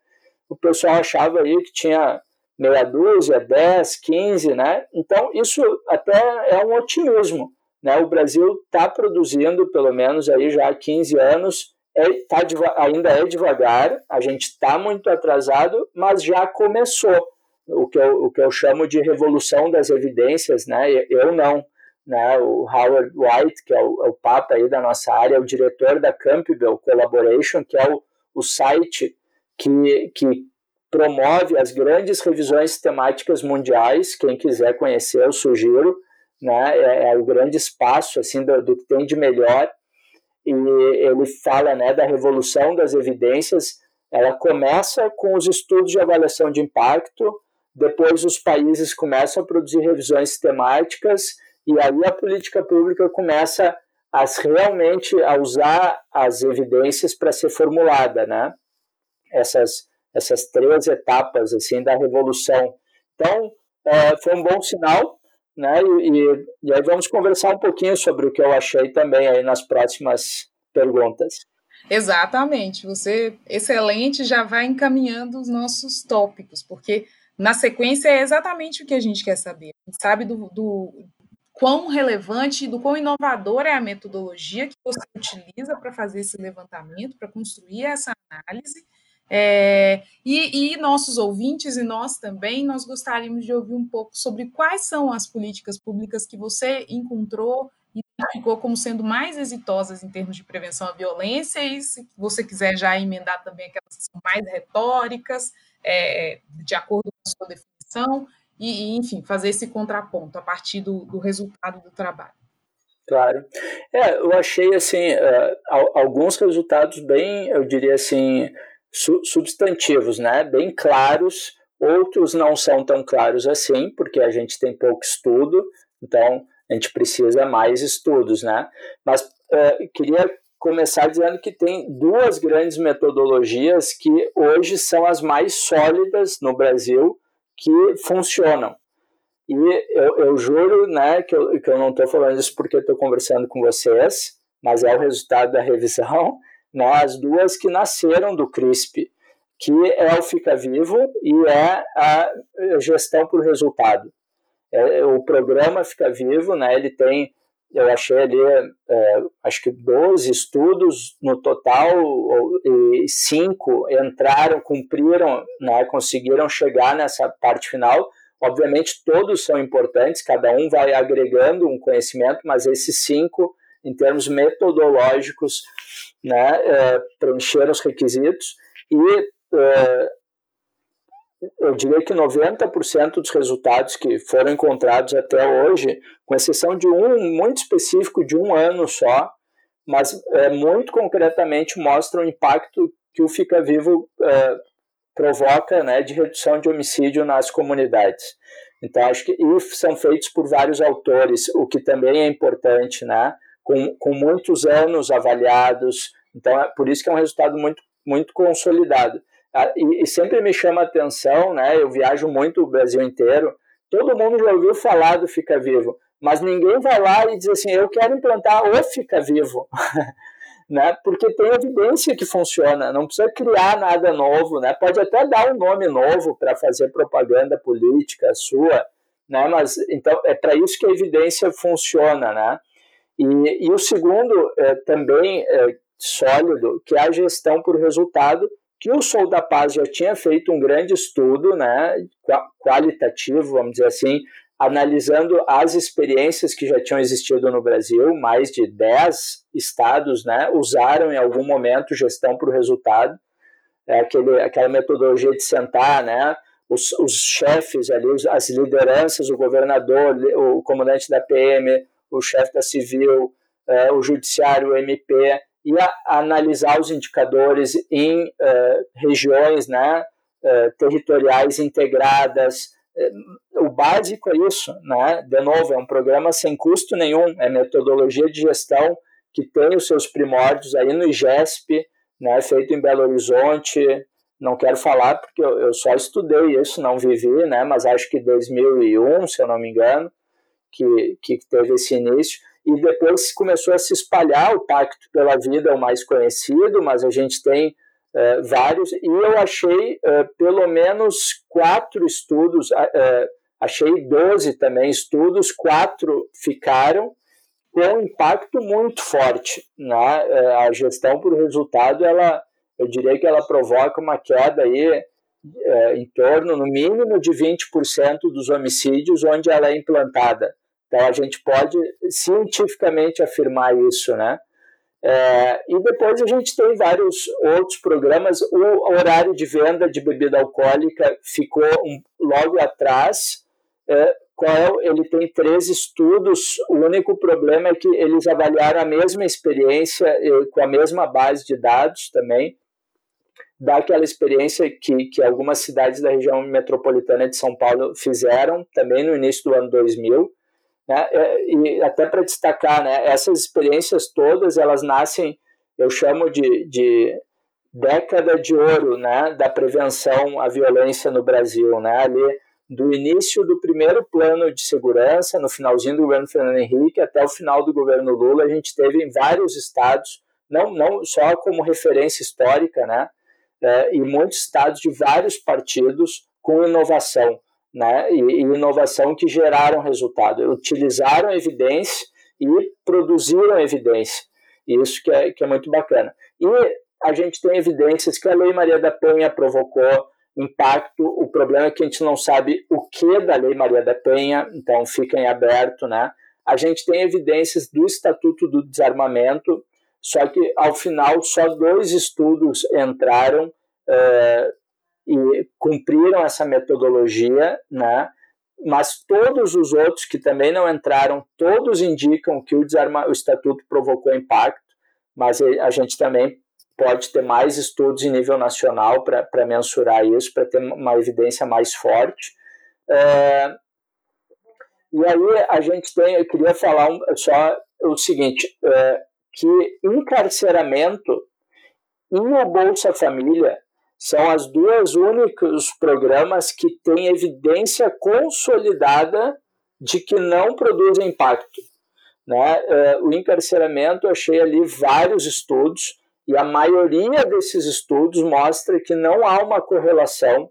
o pessoal achava aí que tinha meia dúzia, 10, 15, né? Então, isso até é um otimismo, né? O Brasil está produzindo, pelo menos aí já há 15 anos, é, tá, ainda é devagar, a gente está muito atrasado, mas já começou o que, eu, o que eu chamo de revolução das evidências, né? Eu não, né? O Howard White, que é o, é o papa aí da nossa área, é o diretor da Campbell Collaboration, que é o, o site que, que promove as grandes revisões temáticas mundiais. Quem quiser conhecer, eu sugiro. Né? É, é o grande espaço assim do, do que tem de melhor e ele fala né, da revolução das evidências. Ela começa com os estudos de avaliação de impacto, depois os países começam a produzir revisões temáticas e aí a política pública começa a realmente a usar as evidências para ser formulada, né? Essas essas três etapas assim da revolução. Então é, foi um bom sinal né? E, e, aí vamos conversar um pouquinho sobre o que eu achei também aí nas próximas perguntas. Exatamente, você excelente já vai encaminhando os nossos tópicos, porque na sequência é exatamente o que a gente quer saber. A gente sabe do, do quão relevante e do quão inovadora é a metodologia que você utiliza para fazer esse levantamento, para construir essa análise, é, e, e, nossos ouvintes e nós também, nós gostaríamos de ouvir um pouco sobre quais são as políticas públicas que você encontrou e identificou como sendo mais exitosas em termos de prevenção à violência, e se você quiser já emendar também aquelas que são mais retóricas, é, de acordo sua definição, e, e, enfim, fazer esse contraponto a partir do, do resultado do trabalho. Claro. É, eu achei, assim, uh, alguns resultados bem, eu diria assim, substantivos, né, bem claros, outros não são tão claros assim, porque a gente tem pouco estudo, então a gente precisa mais estudos, né? Mas uh, queria começar dizendo que tem duas grandes metodologias que hoje são as mais sólidas no Brasil que funcionam. E eu, eu juro né, que, eu, que eu não estou falando isso porque estou conversando com vocês, mas é o resultado da revisão (laughs) né, as duas que nasceram do CRISP, que é o Fica Vivo e é a gestão por resultado. É, o programa Fica Vivo, né, ele tem, eu achei ali, é, acho que 12 estudos no total, e cinco entraram, cumpriram, né, conseguiram chegar nessa parte final. Obviamente, todos são importantes, cada um vai agregando um conhecimento, mas esses cinco, em termos metodológicos, né, é, preencheram os requisitos e é, eu diria que 90% dos resultados que foram encontrados até hoje, com exceção de um muito específico de um ano só, mas é, muito concretamente mostram o impacto que o Fica Vivo é, provoca né, de redução de homicídio nas comunidades. Então, acho que e são feitos por vários autores, o que também é importante, né? com, com muitos anos avaliados. Então, é por isso que é um resultado muito, muito consolidado. Ah, e, sempre me chama a atenção, né? Eu viajo muito o Brasil inteiro. Todo mundo já ouviu falar do Fica Vivo, mas ninguém vai lá e diz assim: eu quero implantar o Fica Vivo. (laughs) né? Porque tem evidência que funciona, não precisa criar nada novo, né? Pode até dar um nome novo para fazer propaganda política sua, né? Mas então é para isso que a evidência funciona, né? E, e o segundo, é, também é, sólido, que é a gestão por resultado, que o Sou da Paz já tinha feito um grande estudo né, qualitativo, vamos dizer assim, analisando as experiências que já tinham existido no Brasil, mais de 10 estados né, usaram em algum momento gestão por resultado, é aquele, aquela metodologia de sentar, né? Os, os chefes ali, as lideranças, o governador, o comandante da PM, o chefe da civil, é, o judiciário, o MP, e a, a analisar os indicadores em é, regiões né, é, territoriais integradas. O básico é isso, né? De novo, é um programa sem custo nenhum, é metodologia de gestão que tem os seus primórdios aí no IGESP, né, feito em Belo Horizonte. Não quero falar porque eu, eu só estudei isso, não vivi, né, mas acho que 2001, se eu não me engano, que, que teve esse início. E depois começou a se espalhar o Pacto pela Vida, o mais conhecido, mas a gente tem é, vários. E eu achei é, pelo menos quatro estudos, é, achei 12 também estudos, quatro ficaram com um impacto muito forte. Né? A gestão por resultado, ela, eu diria que ela provoca uma queda aí, em torno, no mínimo, de 20% dos homicídios onde ela é implantada. Então, a gente pode cientificamente afirmar isso, né? É, e depois a gente tem vários outros programas. O horário de venda de bebida alcoólica ficou um, logo atrás, é, qual ele tem três estudos. O único problema é que eles avaliaram a mesma experiência com a mesma base de dados também, daquela experiência que, que algumas cidades da região metropolitana de São Paulo fizeram também no início do ano 2000. Né? É, e até para destacar, né, essas experiências todas elas nascem, eu chamo de, de década de ouro né, da prevenção à violência no Brasil. Né? Ali do início do primeiro plano de segurança, no finalzinho do governo Fernando Henrique, até o final do governo Lula, a gente teve em vários estados, não, não só como referência histórica, né, é, e muitos estados de vários partidos com inovação, né, e, e inovação que geraram resultado, utilizaram evidência e produziram evidência, isso que é, que é muito bacana. E a gente tem evidências que a Lei Maria da Penha provocou impacto. O problema é que a gente não sabe o que da Lei Maria da Penha, então fica em aberto, né? A gente tem evidências do Estatuto do Desarmamento, só que ao final só dois estudos entraram uh, e cumpriram essa metodologia, né? Mas todos os outros que também não entraram, todos indicam que o, desarma, o Estatuto provocou impacto, mas a gente também pode ter mais estudos em nível nacional para mensurar isso, para ter uma evidência mais forte. É, e aí a gente tem, eu queria falar um, só o seguinte, é, que encarceramento e o Bolsa Família são as duas únicos programas que têm evidência consolidada de que não produzem impacto. Né? É, o encarceramento, eu achei ali vários estudos, e a maioria desses estudos mostra que não há uma correlação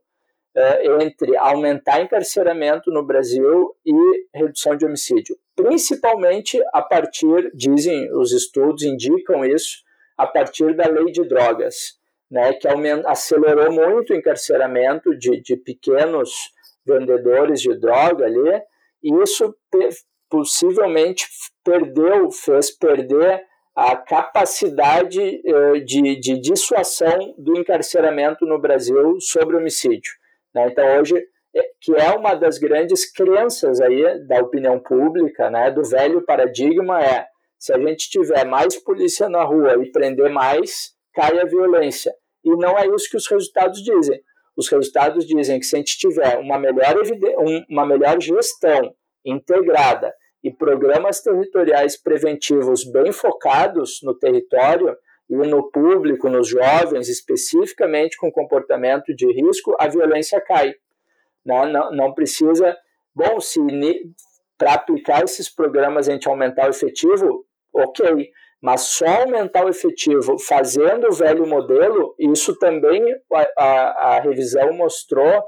é, entre aumentar encarceramento no Brasil e redução de homicídio. Principalmente a partir, dizem os estudos, indicam isso, a partir da lei de drogas, né, que acelerou muito o encarceramento de, de pequenos vendedores de droga ali, e isso possivelmente perdeu, fez perder a capacidade eh, de, de dissuasão do encarceramento no Brasil sobre homicídio. Né? Então, hoje, é, que é uma das grandes crenças aí da opinião pública, né, do velho paradigma, é se a gente tiver mais polícia na rua e prender mais, cai a violência. E não é isso que os resultados dizem. Os resultados dizem que se a gente tiver uma melhor, uma melhor gestão integrada e programas territoriais preventivos bem focados no território e no público, nos jovens, especificamente com comportamento de risco, a violência cai. Não, não, não precisa. Bom, se para aplicar esses programas a gente aumentar o efetivo, ok, mas só aumentar o efetivo fazendo o velho modelo, isso também a, a, a revisão mostrou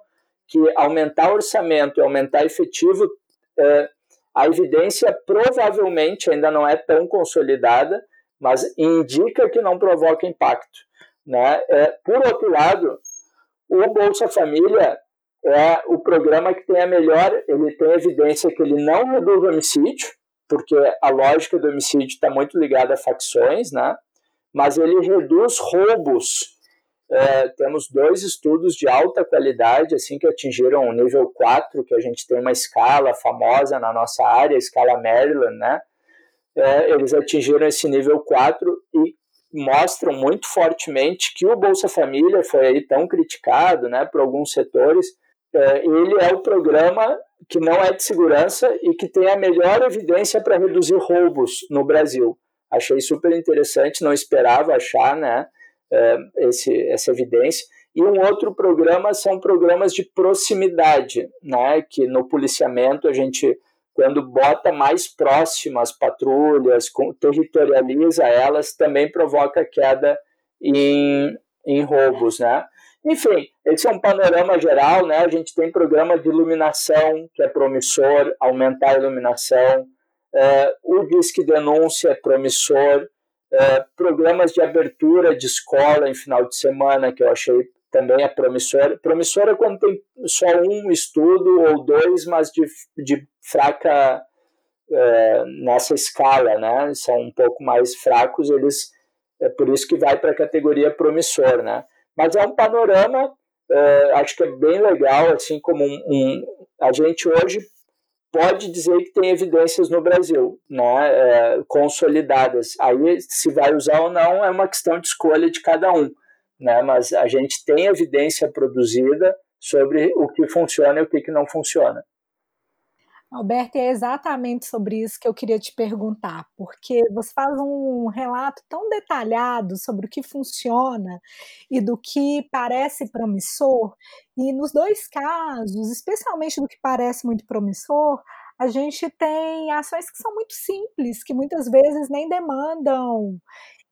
que aumentar o orçamento e aumentar efetivo é, a evidência provavelmente ainda não é tão consolidada, mas indica que não provoca impacto. Né? É, por outro lado, o Bolsa Família é o programa que tem a melhor, ele tem evidência que ele não reduz o homicídio, porque a lógica do homicídio está muito ligada a facções, né? mas ele reduz roubos é, temos dois estudos de alta qualidade, assim que atingiram o nível 4, que a gente tem uma escala famosa na nossa área, a escala Maryland, né? É, eles atingiram esse nível 4 e mostram muito fortemente que o Bolsa Família foi aí tão criticado, né, por alguns setores. É, ele é o programa que não é de segurança e que tem a melhor evidência para reduzir roubos no Brasil. Achei super interessante, não esperava achar, né? É, esse, essa evidência. E um outro programa são programas de proximidade, né, que no policiamento a gente, quando bota mais próximas patrulhas, territorializa elas, também provoca queda em, em roubos. Né? Enfim, esse é um panorama geral. Né? A gente tem programa de iluminação, que é promissor, aumentar a iluminação. É, o Disque Denúncia é promissor é, programas de abertura de escola em final de semana, que eu achei também é promissor. Promissor é quando tem só um estudo ou dois, mas de, de fraca é, nessa escala, né? São um pouco mais fracos, eles é por isso que vai para a categoria promissor, né? Mas é um panorama, é, acho que é bem legal, assim como um, um a gente hoje pode dizer que tem evidências no Brasil, né, é, consolidadas. Aí, se vai usar ou não, é uma questão de escolha de cada um. Né, mas a gente tem evidência produzida sobre o que funciona e o que não funciona. Alberto, é exatamente sobre isso que eu queria te perguntar, porque você faz um relato tão detalhado sobre o que funciona e do que parece promissor, e nos dois casos, especialmente do que parece muito promissor, a gente tem ações que são muito simples, que muitas vezes nem demandam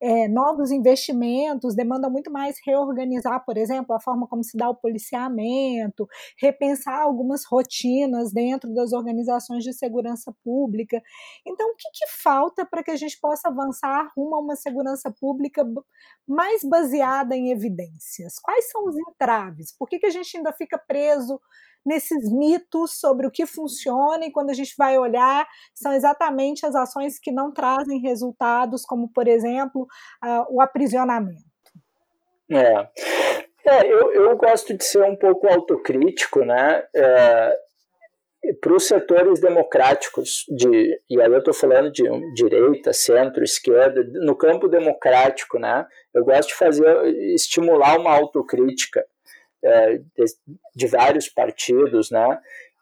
é, novos investimentos, demanda muito mais reorganizar, por exemplo, a forma como se dá o policiamento, repensar algumas rotinas dentro das organizações de segurança pública. Então, o que, que falta para que a gente possa avançar rumo a uma segurança pública mais baseada em evidências? Quais são os entraves? Por que, que a gente ainda fica preso nesses mitos sobre o que funciona e quando a gente vai olhar, são exatamente as ações que não trazem resultados, como, por exemplo, uh, o aprisionamento. É. é eu, eu gosto de ser um pouco autocrítico, né? É, para os setores democráticos, de, e aí eu estou falando de direita, centro, esquerda, no campo democrático, né? Eu gosto de fazer, estimular uma autocrítica é, de, de, vários partidos, né,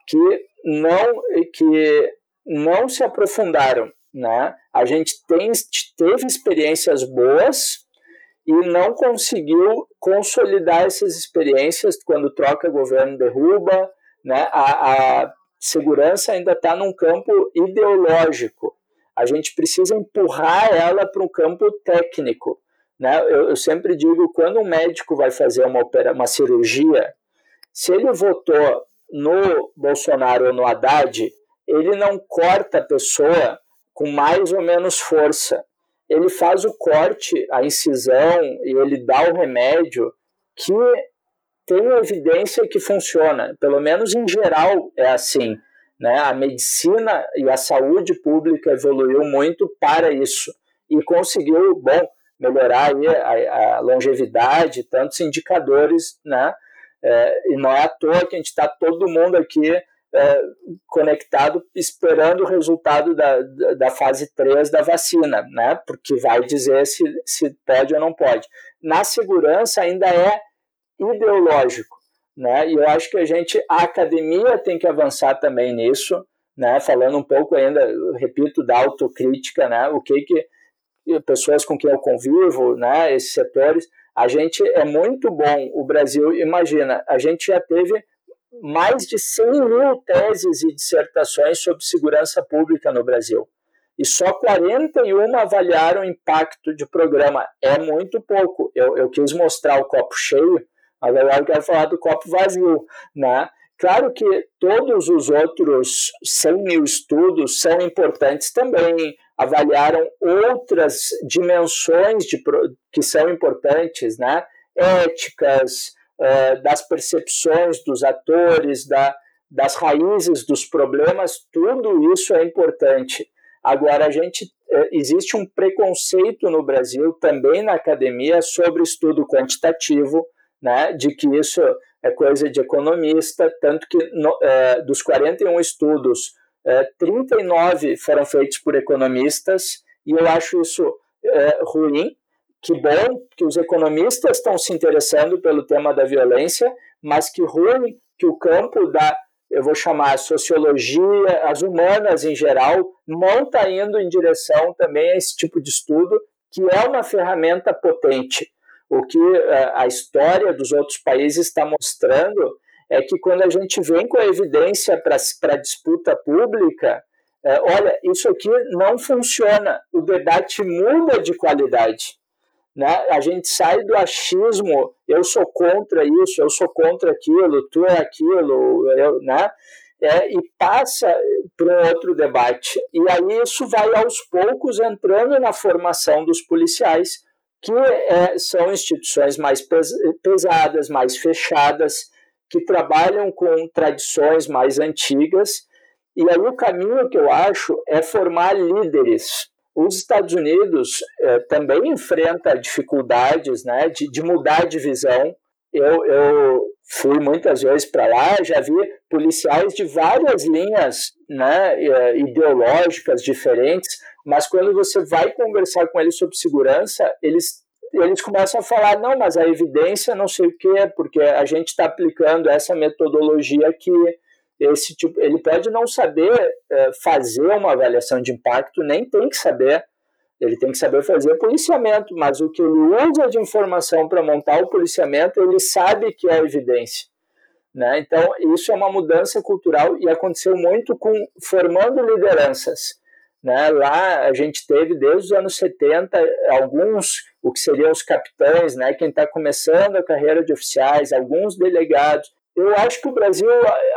que não que não se aprofundaram, né? A gente tem, teve experiências boas e não conseguiu consolidar essas experiências quando troca governo derruba, né? A, a segurança ainda está num campo ideológico. A gente precisa empurrar ela para um campo técnico. Né? Eu, eu sempre digo, quando um médico vai fazer uma, opera, uma cirurgia, se ele votou no Bolsonaro ou no Haddad, ele não corta a pessoa com mais ou menos força. Ele faz o corte, a incisão e ele dá o remédio que tem evidência que funciona. Pelo menos em geral é assim. Né? A medicina e a saúde pública evoluiu muito para isso e conseguiu, bom, melhorar a, a longevidade, tantos indicadores, né? É, e não é à toa que a gente está todo mundo aqui é, conectado esperando o resultado da, da fase 3 da vacina, né? Porque vai dizer se, se pode ou não pode. Na segurança ainda é ideológico, né? E eu acho que a gente, a academia tem que avançar também nisso, né? Falando um pouco ainda, repito, da autocrítica, né? O que que pessoas com quem eu convivo, né, esses setores, a gente é muito bom. O Brasil, imagina, a gente já teve mais de 100 mil teses e dissertações sobre segurança pública no Brasil. E só 41 avaliaram o impacto de programa. É muito pouco. Eu, eu quis mostrar o copo cheio, mas agora eu quero falar do copo vazio. Né? Claro que todos os outros 100 mil estudos são importantes também, avaliaram outras dimensões de, que são importantes, né? éticas, uh, das percepções dos atores, da, das raízes dos problemas, tudo isso é importante. Agora, a gente é, existe um preconceito no Brasil, também na academia, sobre estudo quantitativo, né, de que isso é coisa de economista, tanto que no, é, dos 41 estudos, é, 39 foram feitos por economistas, e eu acho isso é, ruim. Que bom que os economistas estão se interessando pelo tema da violência, mas que ruim que o campo da eu vou chamar sociologia, as humanas em geral, não está indo em direção também a esse tipo de estudo, que é uma ferramenta potente. O que eh, a história dos outros países está mostrando é que quando a gente vem com a evidência para a disputa pública, é, olha, isso aqui não funciona, o debate muda de qualidade. Né? A gente sai do achismo, eu sou contra isso, eu sou contra aquilo, tu é aquilo, eu, né? É, e passa para um outro debate. E aí isso vai aos poucos entrando na formação dos policiais, que é, são instituições mais pesadas, mais fechadas, que trabalham com tradições mais antigas. E aí o caminho que eu acho é formar líderes os Estados Unidos eh, também enfrenta dificuldades né, de, de mudar de visão. Eu, eu fui muitas vezes para lá, já vi policiais de várias linhas né, eh, ideológicas diferentes, mas quando você vai conversar com eles sobre segurança, eles eles começam a falar, não, mas a evidência não sei o que, porque a gente está aplicando essa metodologia que esse tipo, ele pode não saber é, fazer uma avaliação de impacto, nem tem que saber, ele tem que saber fazer policiamento, mas o que ele usa de informação para montar o policiamento, ele sabe que é evidência. Né? Então, isso é uma mudança cultural e aconteceu muito com formando lideranças. Né? Lá a gente teve, desde os anos 70, alguns, o que seriam os capitães, né? quem está começando a carreira de oficiais, alguns delegados, eu acho que o Brasil,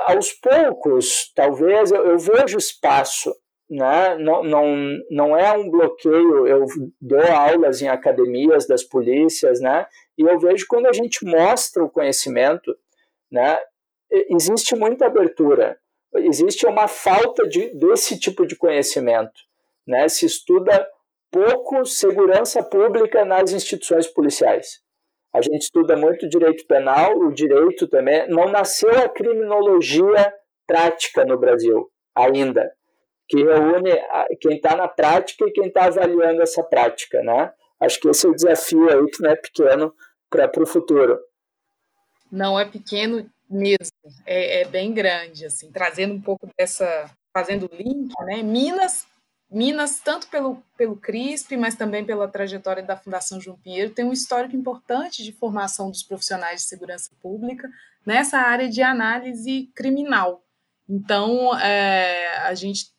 aos poucos, talvez, eu, eu vejo espaço. Né? Não, não, não é um bloqueio. Eu dou aulas em academias das polícias, né? e eu vejo quando a gente mostra o conhecimento, né? existe muita abertura, existe uma falta de, desse tipo de conhecimento. Né? Se estuda pouco segurança pública nas instituições policiais. A gente estuda muito direito penal, o direito também. Não nasceu a criminologia prática no Brasil ainda, que reúne quem está na prática e quem está avaliando essa prática, né? Acho que esse é o desafio aí que não é pequeno para o futuro. Não é pequeno mesmo, é, é bem grande, assim, trazendo um pouco dessa, fazendo link, né? Minas Minas, tanto pelo, pelo CRISP, mas também pela trajetória da Fundação João Pinheiro, tem um histórico importante de formação dos profissionais de segurança pública nessa área de análise criminal. Então, é, a gente,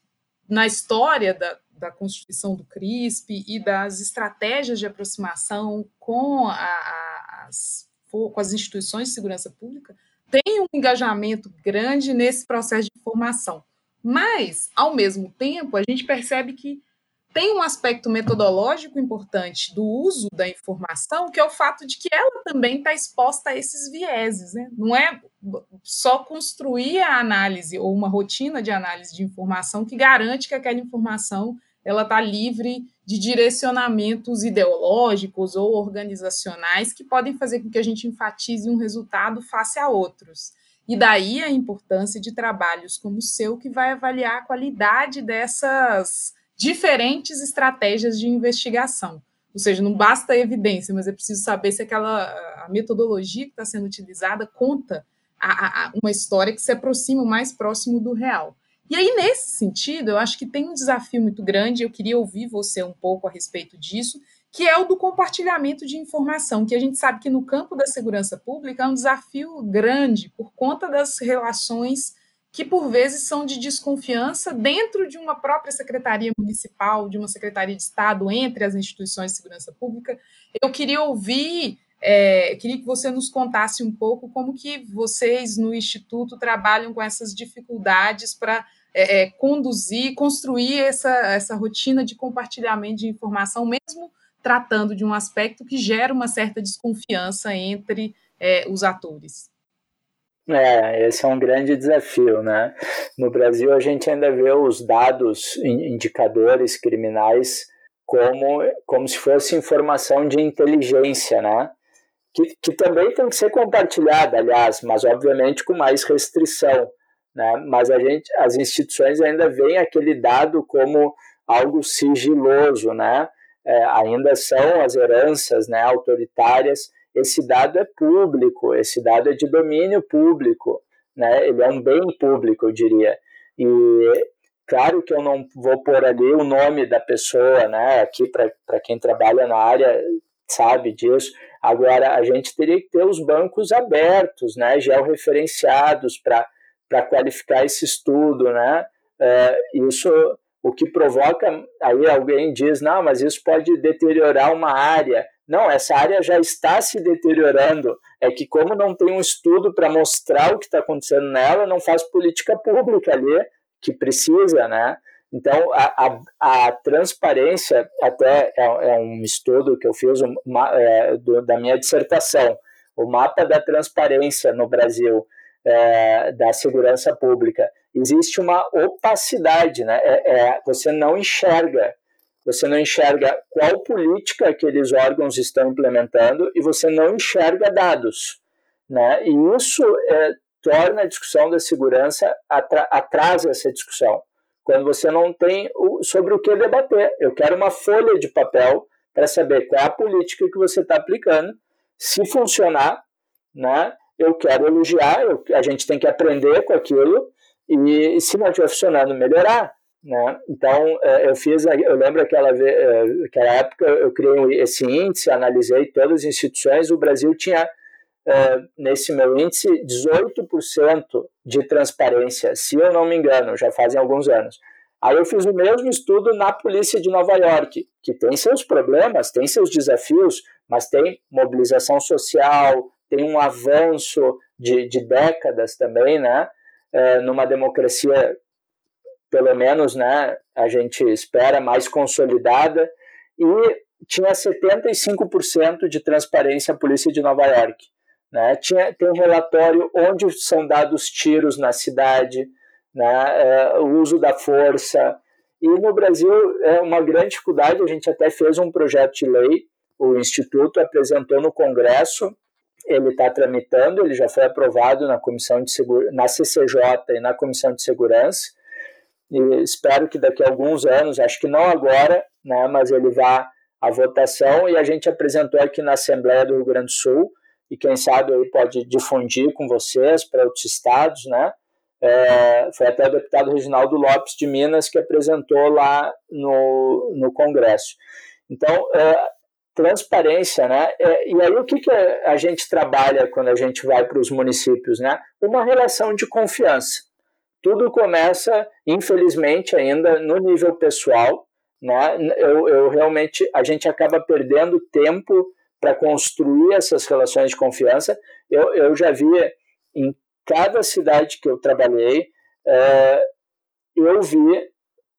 na história da, da constituição do CRISP e das estratégias de aproximação com, a, a, as, com as instituições de segurança pública, tem um engajamento grande nesse processo de formação. Mas, ao mesmo tempo, a gente percebe que tem um aspecto metodológico importante do uso da informação, que é o fato de que ela também está exposta a esses vieses. Né? Não é só construir a análise ou uma rotina de análise de informação que garante que aquela informação ela está livre de direcionamentos ideológicos ou organizacionais que podem fazer com que a gente enfatize um resultado face a outros. E daí a importância de trabalhos como o seu, que vai avaliar a qualidade dessas diferentes estratégias de investigação. Ou seja, não basta a evidência, mas é preciso saber se aquela a metodologia que está sendo utilizada conta a, a, uma história que se aproxima o mais próximo do real. E aí, nesse sentido, eu acho que tem um desafio muito grande, eu queria ouvir você um pouco a respeito disso, que é o do compartilhamento de informação, que a gente sabe que no campo da segurança pública é um desafio grande por conta das relações que por vezes são de desconfiança dentro de uma própria secretaria municipal, de uma secretaria de Estado, entre as instituições de segurança pública. Eu queria ouvir, é, queria que você nos contasse um pouco como que vocês no Instituto trabalham com essas dificuldades para é, é, conduzir, construir essa, essa rotina de compartilhamento de informação, mesmo tratando de um aspecto que gera uma certa desconfiança entre é, os atores. É, esse é um grande desafio, né? No Brasil, a gente ainda vê os dados, indicadores criminais como, como se fosse informação de inteligência, né? Que, que também tem que ser compartilhada, aliás, mas obviamente com mais restrição, né? Mas a gente, as instituições ainda veem aquele dado como algo sigiloso, né? É, ainda são as heranças né, autoritárias esse dado é público, esse dado é de domínio público, né? ele é um bem público, eu diria. E claro que eu não vou pôr ali o nome da pessoa, né? aqui para quem trabalha na área sabe disso. Agora, a gente teria que ter os bancos abertos, né? georreferenciados para qualificar esse estudo. Né? É, isso o que provoca, aí alguém diz, não, mas isso pode deteriorar uma área. Não, essa área já está se deteriorando. É que, como não tem um estudo para mostrar o que está acontecendo nela, não faz política pública ali que precisa, né? Então, a, a, a transparência, até é, é, um estudo que eu fiz uma, é, do, da minha dissertação, o mapa da transparência no Brasil, é, da segurança pública. Existe uma opacidade, né? É, é, você não enxerga você não enxerga qual política aqueles órgãos estão implementando e você não enxerga dados. Né? E isso é, torna a discussão da segurança, atra atrasa essa discussão. Quando você não tem sobre o que debater. Eu quero uma folha de papel para saber qual é a política que você está aplicando. Se funcionar, né, eu quero elogiar, eu, a gente tem que aprender com aquilo, e se não estiver funcionando, melhorar. Né? Então, é, eu fiz, eu lembro aquela, é, aquela época, eu criei esse índice, analisei todas as instituições, o Brasil tinha, é, nesse meu índice, 18% de transparência, se eu não me engano, já fazem alguns anos. Aí eu fiz o mesmo estudo na polícia de Nova York, que tem seus problemas, tem seus desafios, mas tem mobilização social, tem um avanço de, de décadas também, né? É, numa democracia pelo menos né, a gente espera, mais consolidada, e tinha 75% de transparência a polícia de Nova York. Né? Tinha, tem um relatório onde são dados tiros na cidade, né, é, o uso da força. E no Brasil é uma grande dificuldade, a gente até fez um projeto de lei, o Instituto apresentou no Congresso, ele está tramitando, ele já foi aprovado na Comissão de Segura, na CCJ e na Comissão de Segurança, e espero que daqui a alguns anos, acho que não agora, né, mas ele vá à votação e a gente apresentou aqui na Assembleia do Rio Grande do Sul e quem sabe aí pode difundir com vocês para outros estados, né? É, foi até o deputado Reginaldo Lopes de Minas que apresentou lá no, no Congresso. Então, é, transparência, né? É, e aí o que, que a gente trabalha quando a gente vai para os municípios, né? Uma relação de confiança tudo começa, infelizmente, ainda no nível pessoal. Né? Eu, eu realmente, a gente acaba perdendo tempo para construir essas relações de confiança. Eu, eu já vi em cada cidade que eu trabalhei, é, eu vi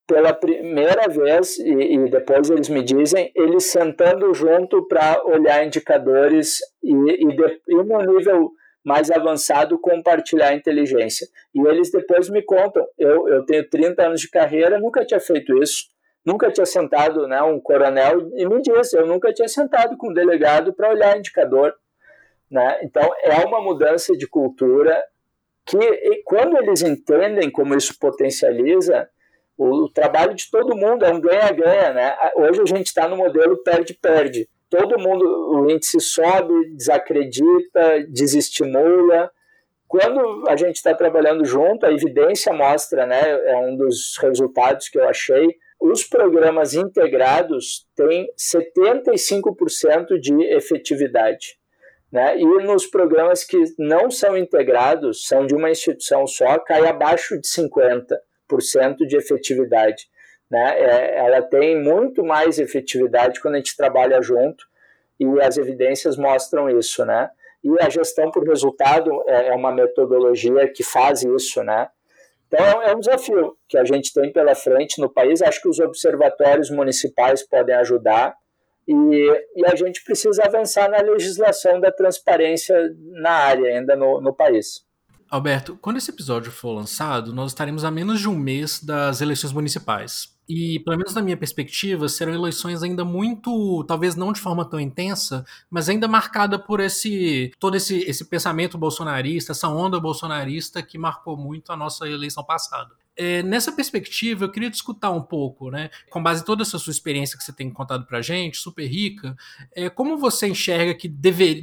pela primeira vez, e, e, depois eles me dizem, eles sentando junto para olhar indicadores e, e, de, e no nível mais avançado compartilhar inteligência. E eles depois me contam, eu, eu tenho 30 anos de carreira, nunca tinha feito isso, nunca tinha sentado né, um coronel e me disse, eu nunca tinha sentado com um delegado para olhar indicador. Né? Então, é uma mudança de cultura que, quando eles entendem como isso potencializa, o, trabalho de todo mundo é um ganha-ganha. Né? Hoje a gente está no modelo perde-perde todo mundo, o índice sobe, desacredita, desestimula. Quando a gente está trabalhando junto, a evidência mostra, né, é um dos resultados que eu achei, os programas integrados têm 75% de efetividade. Né? E nos programas que não são integrados, são de uma instituição só, cai abaixo de 50% de efetividade. Né? É, ela tem muito mais efetividade quando a gente trabalha junto e as evidências mostram isso, né? E a gestão por resultado é, é uma metodologia que faz isso, né? Então é um desafio que a gente tem pela frente no país. Acho que os observatórios municipais podem ajudar e, e a gente precisa avançar na legislação da transparência na área ainda no, no país. Alberto, quando esse episódio for lançado, nós estaremos a menos de um mês das eleições municipais. E, pelo menos na minha perspectiva, serão eleições ainda muito, talvez não de forma tão intensa, mas ainda marcada por esse todo esse, esse pensamento bolsonarista, essa onda bolsonarista que marcou muito a nossa eleição passada. É, nessa perspectiva, eu queria discutir um pouco, né, com base em toda essa sua experiência que você tem contado para gente, super rica, é, como você enxerga que deveria,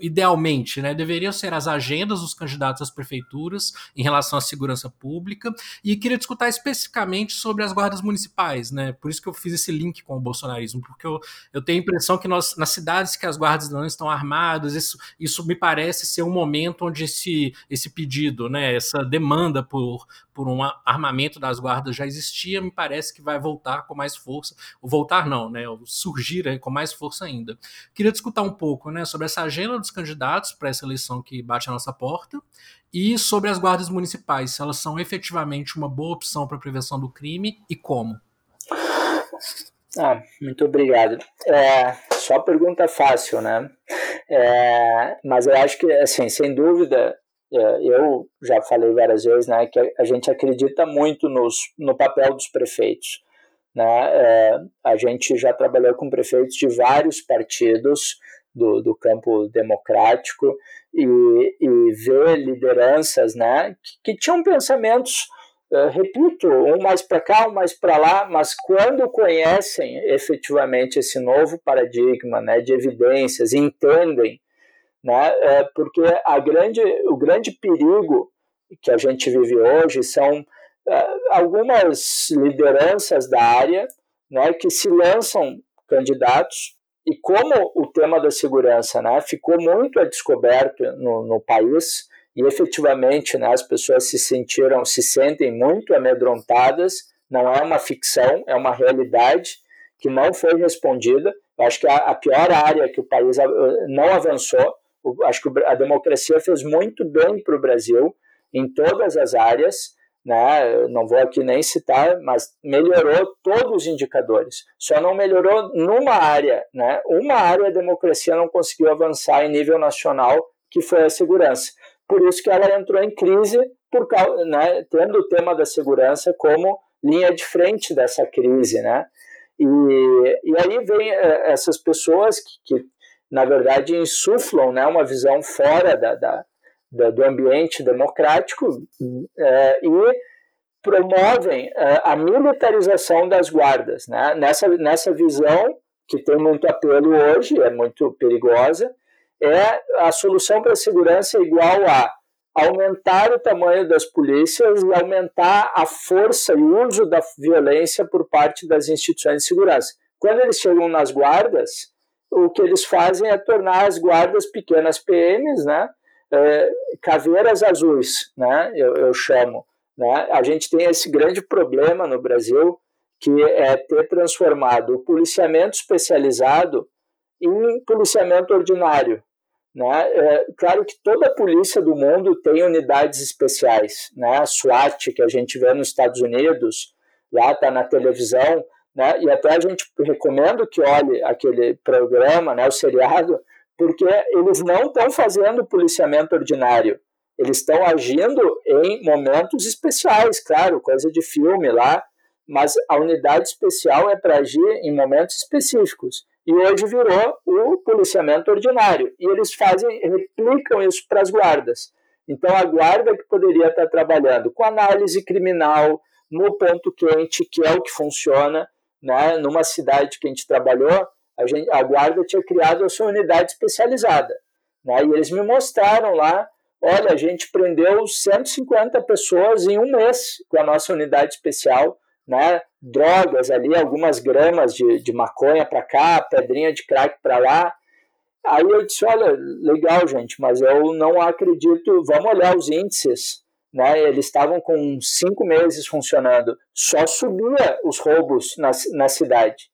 idealmente, né, deveriam ser as agendas dos candidatos às prefeituras em relação à segurança pública, e queria discutir especificamente sobre as guardas municipais, né, por isso que eu fiz esse link com o bolsonarismo, porque eu, eu tenho a impressão que nós, nas cidades que as guardas não estão armadas, isso, isso me parece ser um momento onde esse, esse pedido, né, essa demanda por, por um armamento das guardas já existia, me parece que vai voltar com mais força. O voltar não, né? O surgir com mais força ainda. Queria discutir um pouco, né, sobre essa agenda dos candidatos para essa eleição que bate a nossa porta e sobre as guardas municipais, se elas são efetivamente uma boa opção para a prevenção do crime e como. Ah, muito obrigado. É, só pergunta fácil, né? É, mas eu acho que, assim, sem dúvida, eu já falei várias vezes né, que a gente acredita muito nos, no papel dos prefeitos. Né? É, a gente já trabalhou com prefeitos de vários partidos do, do campo democrático e, e ver lideranças né, que, que tinham pensamentos, uh, repito, um mais para cá, um mais para lá, mas quando conhecem efetivamente esse novo paradigma né, de evidências, entendem né? É porque a grande, o grande perigo que a gente vive hoje são é, algumas lideranças da área né, que se lançam candidatos e como o tema da segurança né, ficou muito a descoberto no, no país e efetivamente né, as pessoas se sentiram, se sentem muito amedrontadas, não é uma ficção, é uma realidade que não foi respondida. Eu acho que a, a pior área que o país não avançou acho que a democracia fez muito bem para o Brasil em todas as áreas, né? não vou aqui nem citar, mas melhorou todos os indicadores. Só não melhorou numa área, né? Uma área a democracia não conseguiu avançar em nível nacional, que foi a segurança. Por isso que ela entrou em crise, por causa, né? tendo o tema da segurança como linha de frente dessa crise, né? E, e aí vem eh, essas pessoas que, que na verdade, insuflam né, uma visão fora da, da, da do ambiente democrático é, e promovem é, a militarização das guardas. Né? Nessa, nessa visão, que tem muito apelo hoje, é muito perigosa, é a solução para a segurança igual a aumentar o tamanho das polícias e aumentar a força e o uso da violência por parte das instituições de segurança. Quando eles chegam nas guardas, o que eles fazem é tornar as guardas pequenas PMs, né, é, caveiras azuis, né, eu, eu chamo. Né? A gente tem esse grande problema no Brasil, que é ter transformado o policiamento especializado em policiamento ordinário. Né? É, claro que toda a polícia do mundo tem unidades especiais. Né? A SWAT, que a gente vê nos Estados Unidos, lá está na televisão, né? E até a gente recomenda que olhe aquele programa, né, o seriado, porque eles não estão fazendo policiamento ordinário. Eles estão agindo em momentos especiais, claro, coisa de filme lá, mas a unidade especial é para agir em momentos específicos. E hoje virou o policiamento ordinário. E eles fazem, replicam isso para as guardas. Então, a guarda que poderia estar trabalhando com análise criminal, no ponto quente, que é o que funciona, né, numa cidade que a gente trabalhou, a, gente, a guarda tinha criado a sua unidade especializada. Né, e eles me mostraram lá, olha, a gente prendeu 150 pessoas em um mês com a nossa unidade especial, né, drogas ali, algumas gramas de, de maconha para cá, pedrinha de crack para lá. Aí eu disse, olha, legal, gente, mas eu não acredito, vamos olhar os índices né, eles estavam com cinco meses funcionando, só subia os roubos na, na cidade.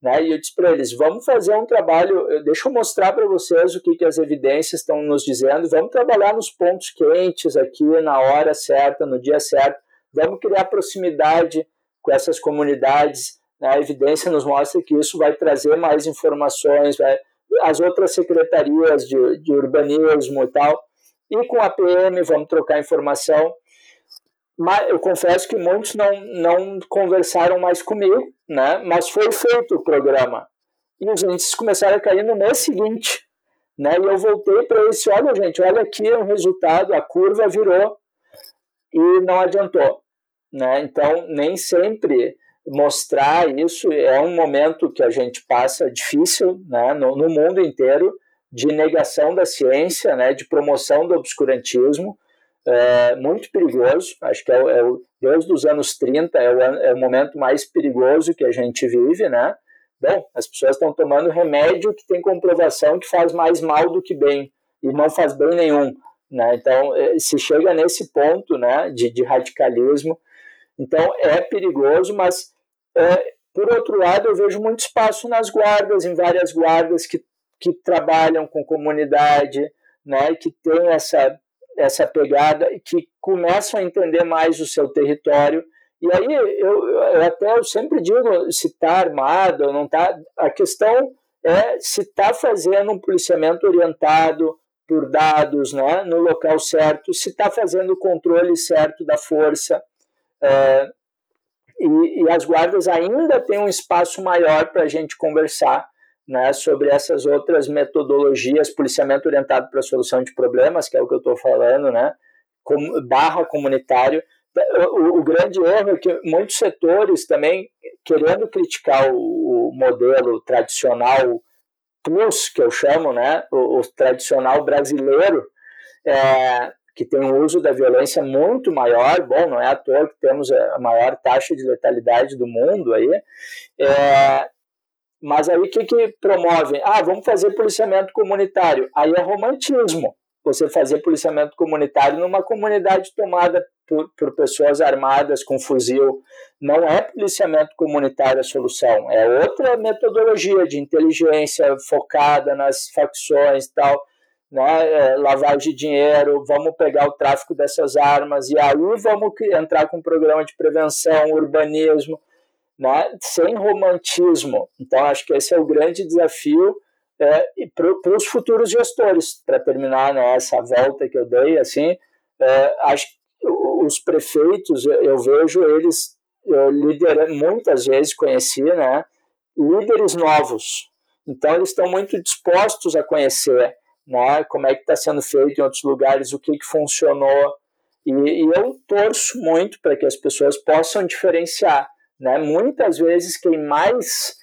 Né, e eu disse para eles: vamos fazer um trabalho, deixa eu mostrar para vocês o que, que as evidências estão nos dizendo, vamos trabalhar nos pontos quentes aqui, na hora certa, no dia certo, vamos criar proximidade com essas comunidades. Né, a evidência nos mostra que isso vai trazer mais informações, vai, as outras secretarias de, de urbanismo e tal e com a PM, vamos trocar informação. Mas eu confesso que muitos não, não conversaram mais comigo, né? mas foi feito o programa. E os índices começaram a cair no mês seguinte. Né? E eu voltei para eles e olha, gente, olha aqui o resultado, a curva virou e não adiantou. Né? Então, nem sempre mostrar isso é um momento que a gente passa difícil né? no, no mundo inteiro de negação da ciência, né? de promoção do obscurantismo, é muito perigoso. Acho que é, é o, desde os anos 30 é o, é o momento mais perigoso que a gente vive, né? Bom, as pessoas estão tomando remédio que tem comprovação que faz mais mal do que bem e não faz bem nenhum. Né? Então, eh, se chega nesse ponto né, de, de radicalismo, então é perigoso, mas é, por outro lado, eu vejo muito espaço nas guardas, em várias guardas que, que trabalham com comunidade, né, que tem essa, essa pegada que começam a entender mais o seu território e aí eu, eu até eu sempre digo se está armado ou não está. A questão é se está fazendo um policiamento orientado por dados, né, no local certo, se está fazendo o controle certo da força. É, e, e, as guardas ainda têm um espaço maior para a gente conversar né, sobre essas outras metodologias, policiamento orientado para a solução de problemas, que é o que eu estou falando, né, com, barra comunitário, o, o, grande erro é que muitos setores também, querendo criticar o, o modelo tradicional plus, que eu chamo, né, o, o tradicional brasileiro, é, que tem um uso da violência muito maior, bom, não é à toa que temos a maior taxa de letalidade do mundo aí, é, mas aí o que, que promovem? Ah, vamos fazer policiamento comunitário. Aí é romantismo você fazer policiamento comunitário numa comunidade tomada por, por, pessoas armadas com fuzil. Não é policiamento comunitário a solução, é outra metodologia de inteligência focada nas facções e tal, né? É, lavagem de dinheiro, vamos pegar o tráfico dessas armas e aí vamos entrar com um programa de prevenção, urbanismo, né? sem romantismo. Então, acho que esse é o grande desafio é, para os futuros gestores, para terminar né, essa volta que eu dei, assim, é, acho que os prefeitos, eu vejo eles eu muitas vezes conheci, né, líderes novos. Então, eles estão muito dispostos a conhecer né, como é que está sendo feito em outros lugares, o que, que funcionou. E, e eu torço muito para que as pessoas possam diferenciar. Né? Muitas vezes, quem mais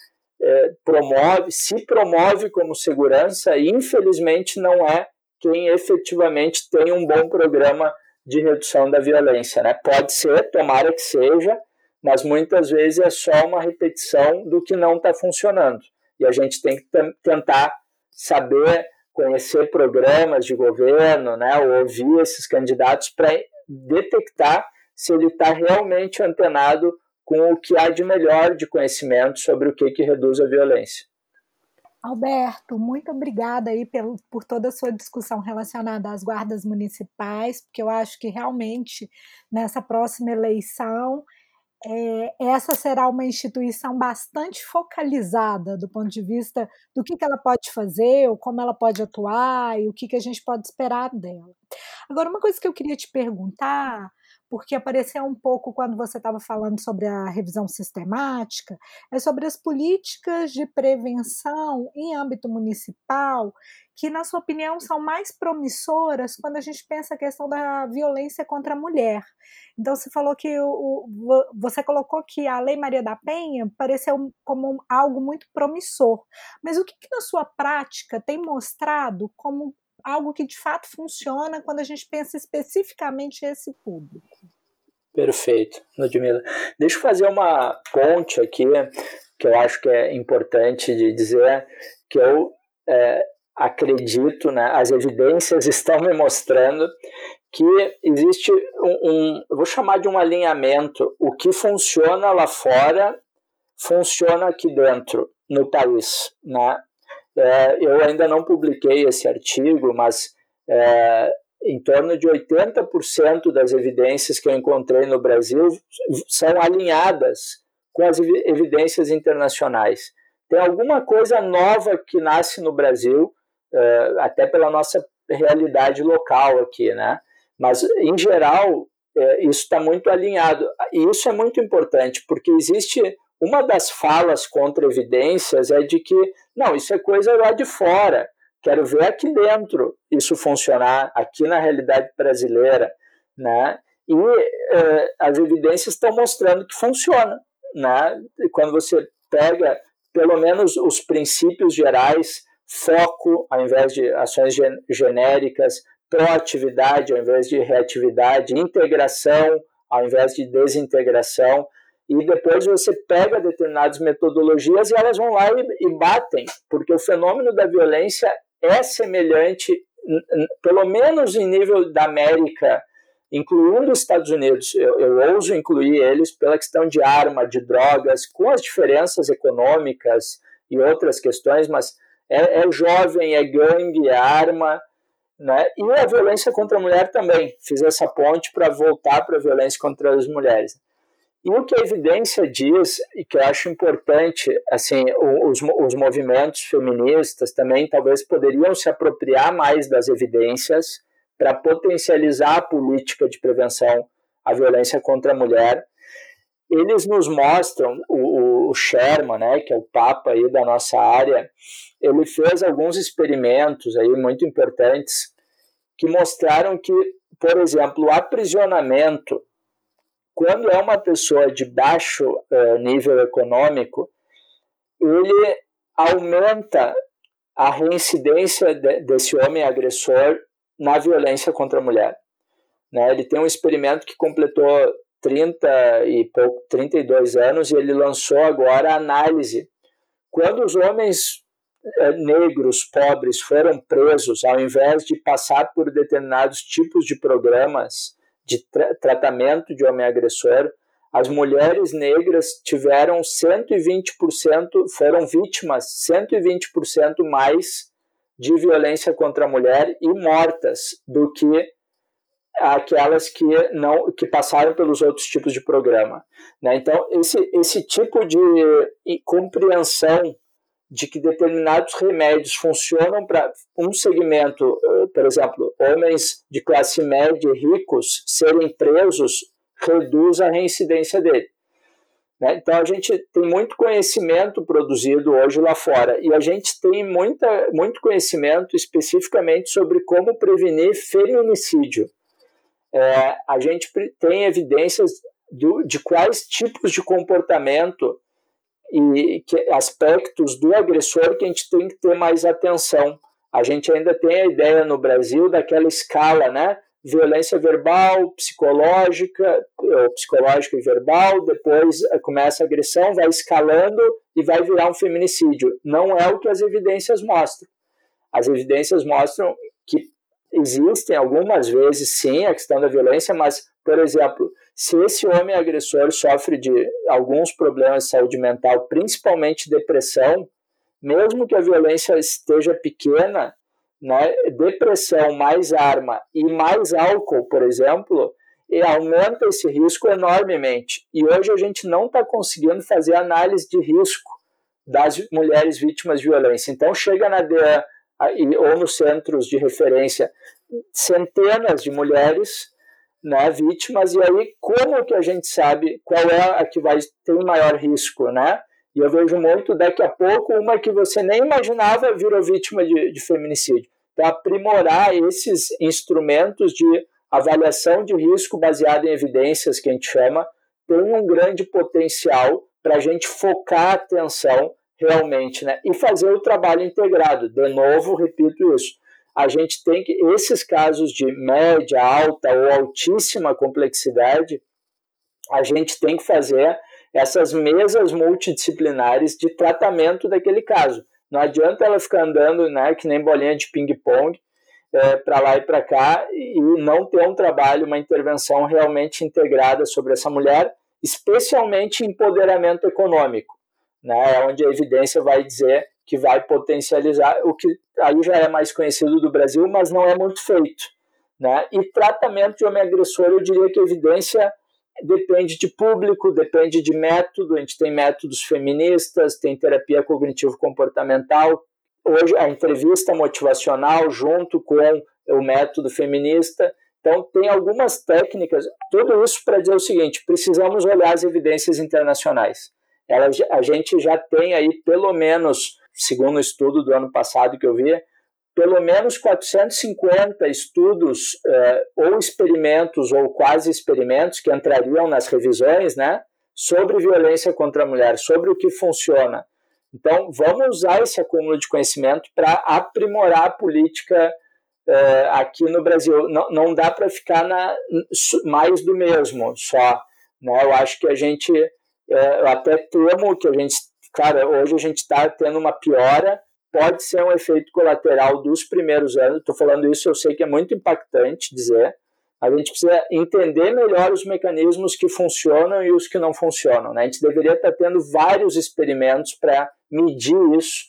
é, promove, se promove como segurança, infelizmente não é quem efetivamente tem um bom programa de redução da violência. Né? Pode ser, tomara que seja, mas muitas vezes é só uma repetição do que não está funcionando. E a gente tem que tentar saber conhecer programas de governo, né, ou ouvir esses candidatos para detectar se ele está realmente antenado com o que há de melhor de conhecimento sobre o que, que reduz a violência. Alberto, muito obrigada aí pelo, por toda a sua discussão relacionada às guardas municipais, porque eu acho que realmente nessa próxima eleição é, essa será uma instituição bastante focalizada do ponto de vista do que, que ela pode fazer, ou como ela pode atuar e o que, que a gente pode esperar dela. Agora, uma coisa que eu queria te perguntar porque apareceu um pouco quando você estava falando sobre a revisão sistemática, é sobre as políticas de prevenção em âmbito municipal, que, na sua opinião, são mais promissoras quando a gente pensa a questão da violência contra a mulher. Então, você falou que o, você colocou que a Lei Maria da Penha pareceu como algo muito promissor. Mas o que, que na sua prática tem mostrado como algo que de fato funciona quando a gente pensa especificamente esse público. Perfeito, Ludmila. Deixa eu fazer uma ponte aqui, que eu acho que é importante de dizer, que eu é, acredito, né, as evidências (laughs) estão me mostrando que existe um, um, vou chamar de um alinhamento, o que funciona lá fora funciona aqui dentro, no país, né? É, eu ainda não publiquei esse artigo, mas é, em torno de 80% das evidências que eu encontrei no Brasil são alinhadas com as evidências internacionais. Tem alguma coisa nova que nasce no Brasil, é, até pela nossa realidade local aqui, né? Mas, em geral, é, isso está muito alinhado. E isso é muito importante, porque existe uma das falas contra evidências é de que, não, isso é coisa lá de fora, quero ver aqui dentro isso funcionar, aqui na realidade brasileira, né? E é, as evidências estão mostrando que funciona, né? quando você pega pelo menos os princípios gerais, foco ao invés de ações genéricas, proatividade ao invés de reatividade, integração ao invés de desintegração, e depois você pega determinadas metodologias e elas vão lá e, batem, porque o fenômeno da violência é semelhante, pelo menos em nível da América incluindo os Estados Unidos, eu, eu ouso incluir eles pela questão de arma, de drogas, com as diferenças econômicas e outras questões, mas é, é jovem, é gangue, é arma, né? E a violência contra a mulher também. Fiz essa ponte para voltar para a violência contra as mulheres. E o que a evidência diz, e que eu acho importante, assim, os, os movimentos feministas também talvez poderiam se apropriar mais das evidências, para potencializar a política de prevenção à violência contra a mulher. Eles nos mostram, o, o Sherman, né, que é o papa aí da nossa área, ele fez alguns experimentos aí muito importantes que mostraram que, por exemplo, o aprisionamento, quando é uma pessoa de baixo uh, nível econômico, ele aumenta a reincidência de, desse homem agressor na violência contra a mulher. Né? Ele tem um experimento que completou 30 e pouco, 32 anos e ele lançou agora a análise. Quando os homens eh, negros pobres foram presos, ao invés de passar por determinados tipos de programas de tra tratamento de homem agressor, as mulheres negras tiveram 120%, foram vítimas 120% mais de violência contra a mulher e mortas do que aquelas que não que passaram pelos outros tipos de programa. Né? Então, esse, esse tipo de compreensão de que determinados remédios funcionam para um segmento, eh, por exemplo, homens de classe média ricos serem presos, reduz a reincidência dele. Né? Então, a gente tem muito conhecimento produzido hoje lá fora e a gente tem muita, muito conhecimento especificamente sobre como prevenir feminicídio. É, a gente tem evidências do, de quais tipos de comportamento e que, aspectos do agressor que a gente tem que ter mais atenção. A gente ainda tem a ideia no Brasil daquela escala, né? violência verbal, psicológica, psicológica e verbal, depois eh, começa a agressão, vai escalando e vai virar um feminicídio. Não é o que as evidências mostram. As evidências mostram que existem algumas vezes, sim, a questão da violência, mas, por exemplo, se esse homem agressor sofre de alguns problemas de saúde mental, principalmente depressão, mesmo que a violência esteja pequena, né, depressão mais arma e mais álcool, por exemplo, aumenta esse risco enormemente. E hoje a gente não está conseguindo fazer análise de risco das mulheres vítimas de violência. Então chega na DEA ou nos centros de referência centenas de mulheres né, vítimas, e aí como que a gente sabe qual é a que vai ter maior risco, né? E eu vejo muito, daqui a pouco, uma que você nem imaginava virou vítima de, de feminicídio. Então, aprimorar esses instrumentos de avaliação de risco baseado em evidências, que a gente chama, tem um grande potencial para a gente focar a atenção realmente, né? E fazer o trabalho integrado. De novo, repito isso. A gente tem que, esses casos de média, alta ou altíssima complexidade, a gente tem que fazer essas mesas multidisciplinares de tratamento daquele caso. Não adianta ela ficar andando né, que nem bolinha de ping-pong é, para lá e para cá e não ter um trabalho, uma intervenção realmente integrada sobre essa mulher, especialmente empoderamento econômico, né, onde a evidência vai dizer que vai potencializar, o que aí já é mais conhecido do Brasil, mas não é muito feito. Né? E tratamento de homem agressor, eu diria que a evidência depende de público, depende de método. A gente tem métodos feministas, tem terapia cognitivo-comportamental. Hoje, a entrevista motivacional, junto com o método feminista. Então, tem algumas técnicas, tudo isso para dizer o seguinte: precisamos olhar as evidências internacionais. Ela, a gente já tem aí, pelo menos, segundo o estudo do ano passado que eu vi, pelo menos 450 estudos eh, ou experimentos ou quase experimentos que entrariam nas revisões, né, sobre violência contra a mulher, sobre o que funciona. Então, vamos usar esse acúmulo de conhecimento para aprimorar a política eh, aqui no Brasil. Não, não dá para ficar na, mais do mesmo só. Né? Eu acho que a gente, eh, eu até temo que a gente, cara, hoje a gente está tendo uma piora, pode ser um efeito colateral dos primeiros anos. Estou falando isso, eu sei que é muito impactante dizer, a gente precisa entender melhor os mecanismos que funcionam e os que não funcionam. Né? A gente deveria estar tendo vários experimentos para medir isso,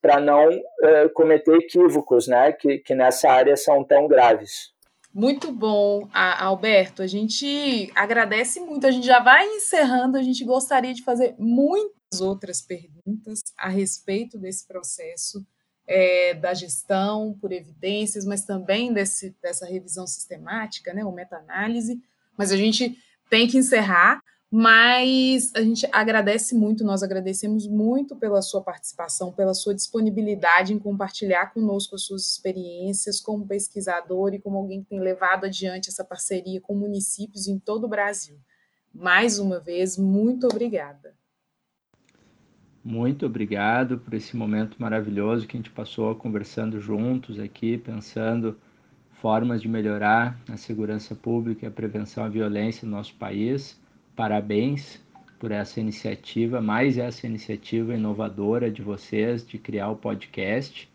para não uh, cometer equívocos né? que, que nessa área são tão graves. Muito bom, Alberto. A gente agradece muito. A gente já vai encerrando. A gente gostaria de fazer muitas outras perguntas a respeito desse processo é, da gestão por evidências, mas também desse, dessa revisão sistemática, né, ou meta-análise. Mas a gente tem que encerrar, mas a gente agradece muito, nós agradecemos muito pela sua participação, pela sua disponibilidade em compartilhar conosco as suas experiências como pesquisador e como alguém que tem levado adiante essa parceria com municípios em todo o Brasil. Mais uma vez, muito obrigada. Muito obrigado por esse momento maravilhoso que a gente passou conversando juntos aqui, pensando formas de melhorar a segurança pública e a prevenção à violência no nosso país. Parabéns por essa iniciativa, mais essa iniciativa inovadora de vocês de criar o podcast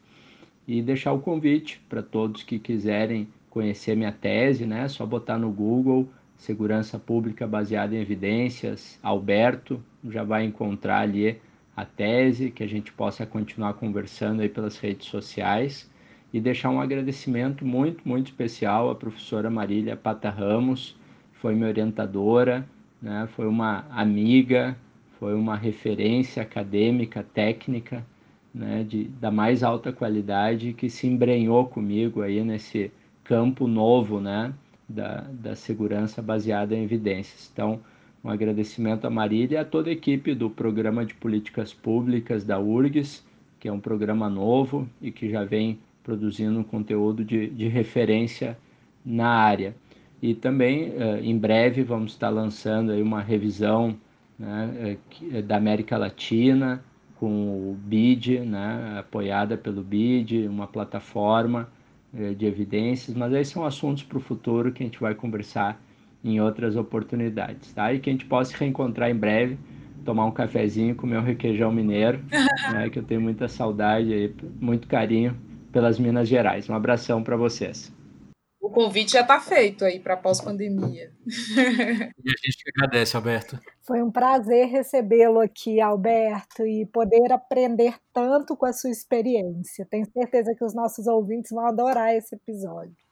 e deixar o convite para todos que quiserem conhecer minha tese, né? Só botar no Google Segurança Pública baseada em evidências, Alberto, já vai encontrar ali a tese, que a gente possa continuar conversando aí pelas redes sociais e deixar um agradecimento muito, muito especial à professora Marília Pata Ramos, foi minha orientadora, né? foi uma amiga, foi uma referência acadêmica, técnica, né? de, da mais alta qualidade, que se embrenhou comigo aí nesse campo novo né? da, da segurança baseada em evidências. Então, um agradecimento a Marília e a toda a equipe do Programa de Políticas Públicas da URGS, que é um programa novo e que já vem produzindo conteúdo de, de referência na área. E também, eh, em breve, vamos estar lançando aí uma revisão né, eh, da América Latina, com o BID, né, apoiada pelo BID, uma plataforma eh, de evidências, mas aí são assuntos para o futuro que a gente vai conversar em outras oportunidades, tá? E que a gente possa se reencontrar em breve, tomar um cafezinho, comer um requeijão mineiro, (laughs) né? Que eu tenho muita saudade e muito carinho pelas Minas Gerais. Um abração para vocês. O convite já está feito aí para pós-pandemia. (laughs) E a gente que agradece, Alberto. Foi um prazer recebê-lo aqui, Alberto, e poder aprender tanto com a sua experiência. Tenho certeza que os nossos ouvintes vão adorar esse episódio.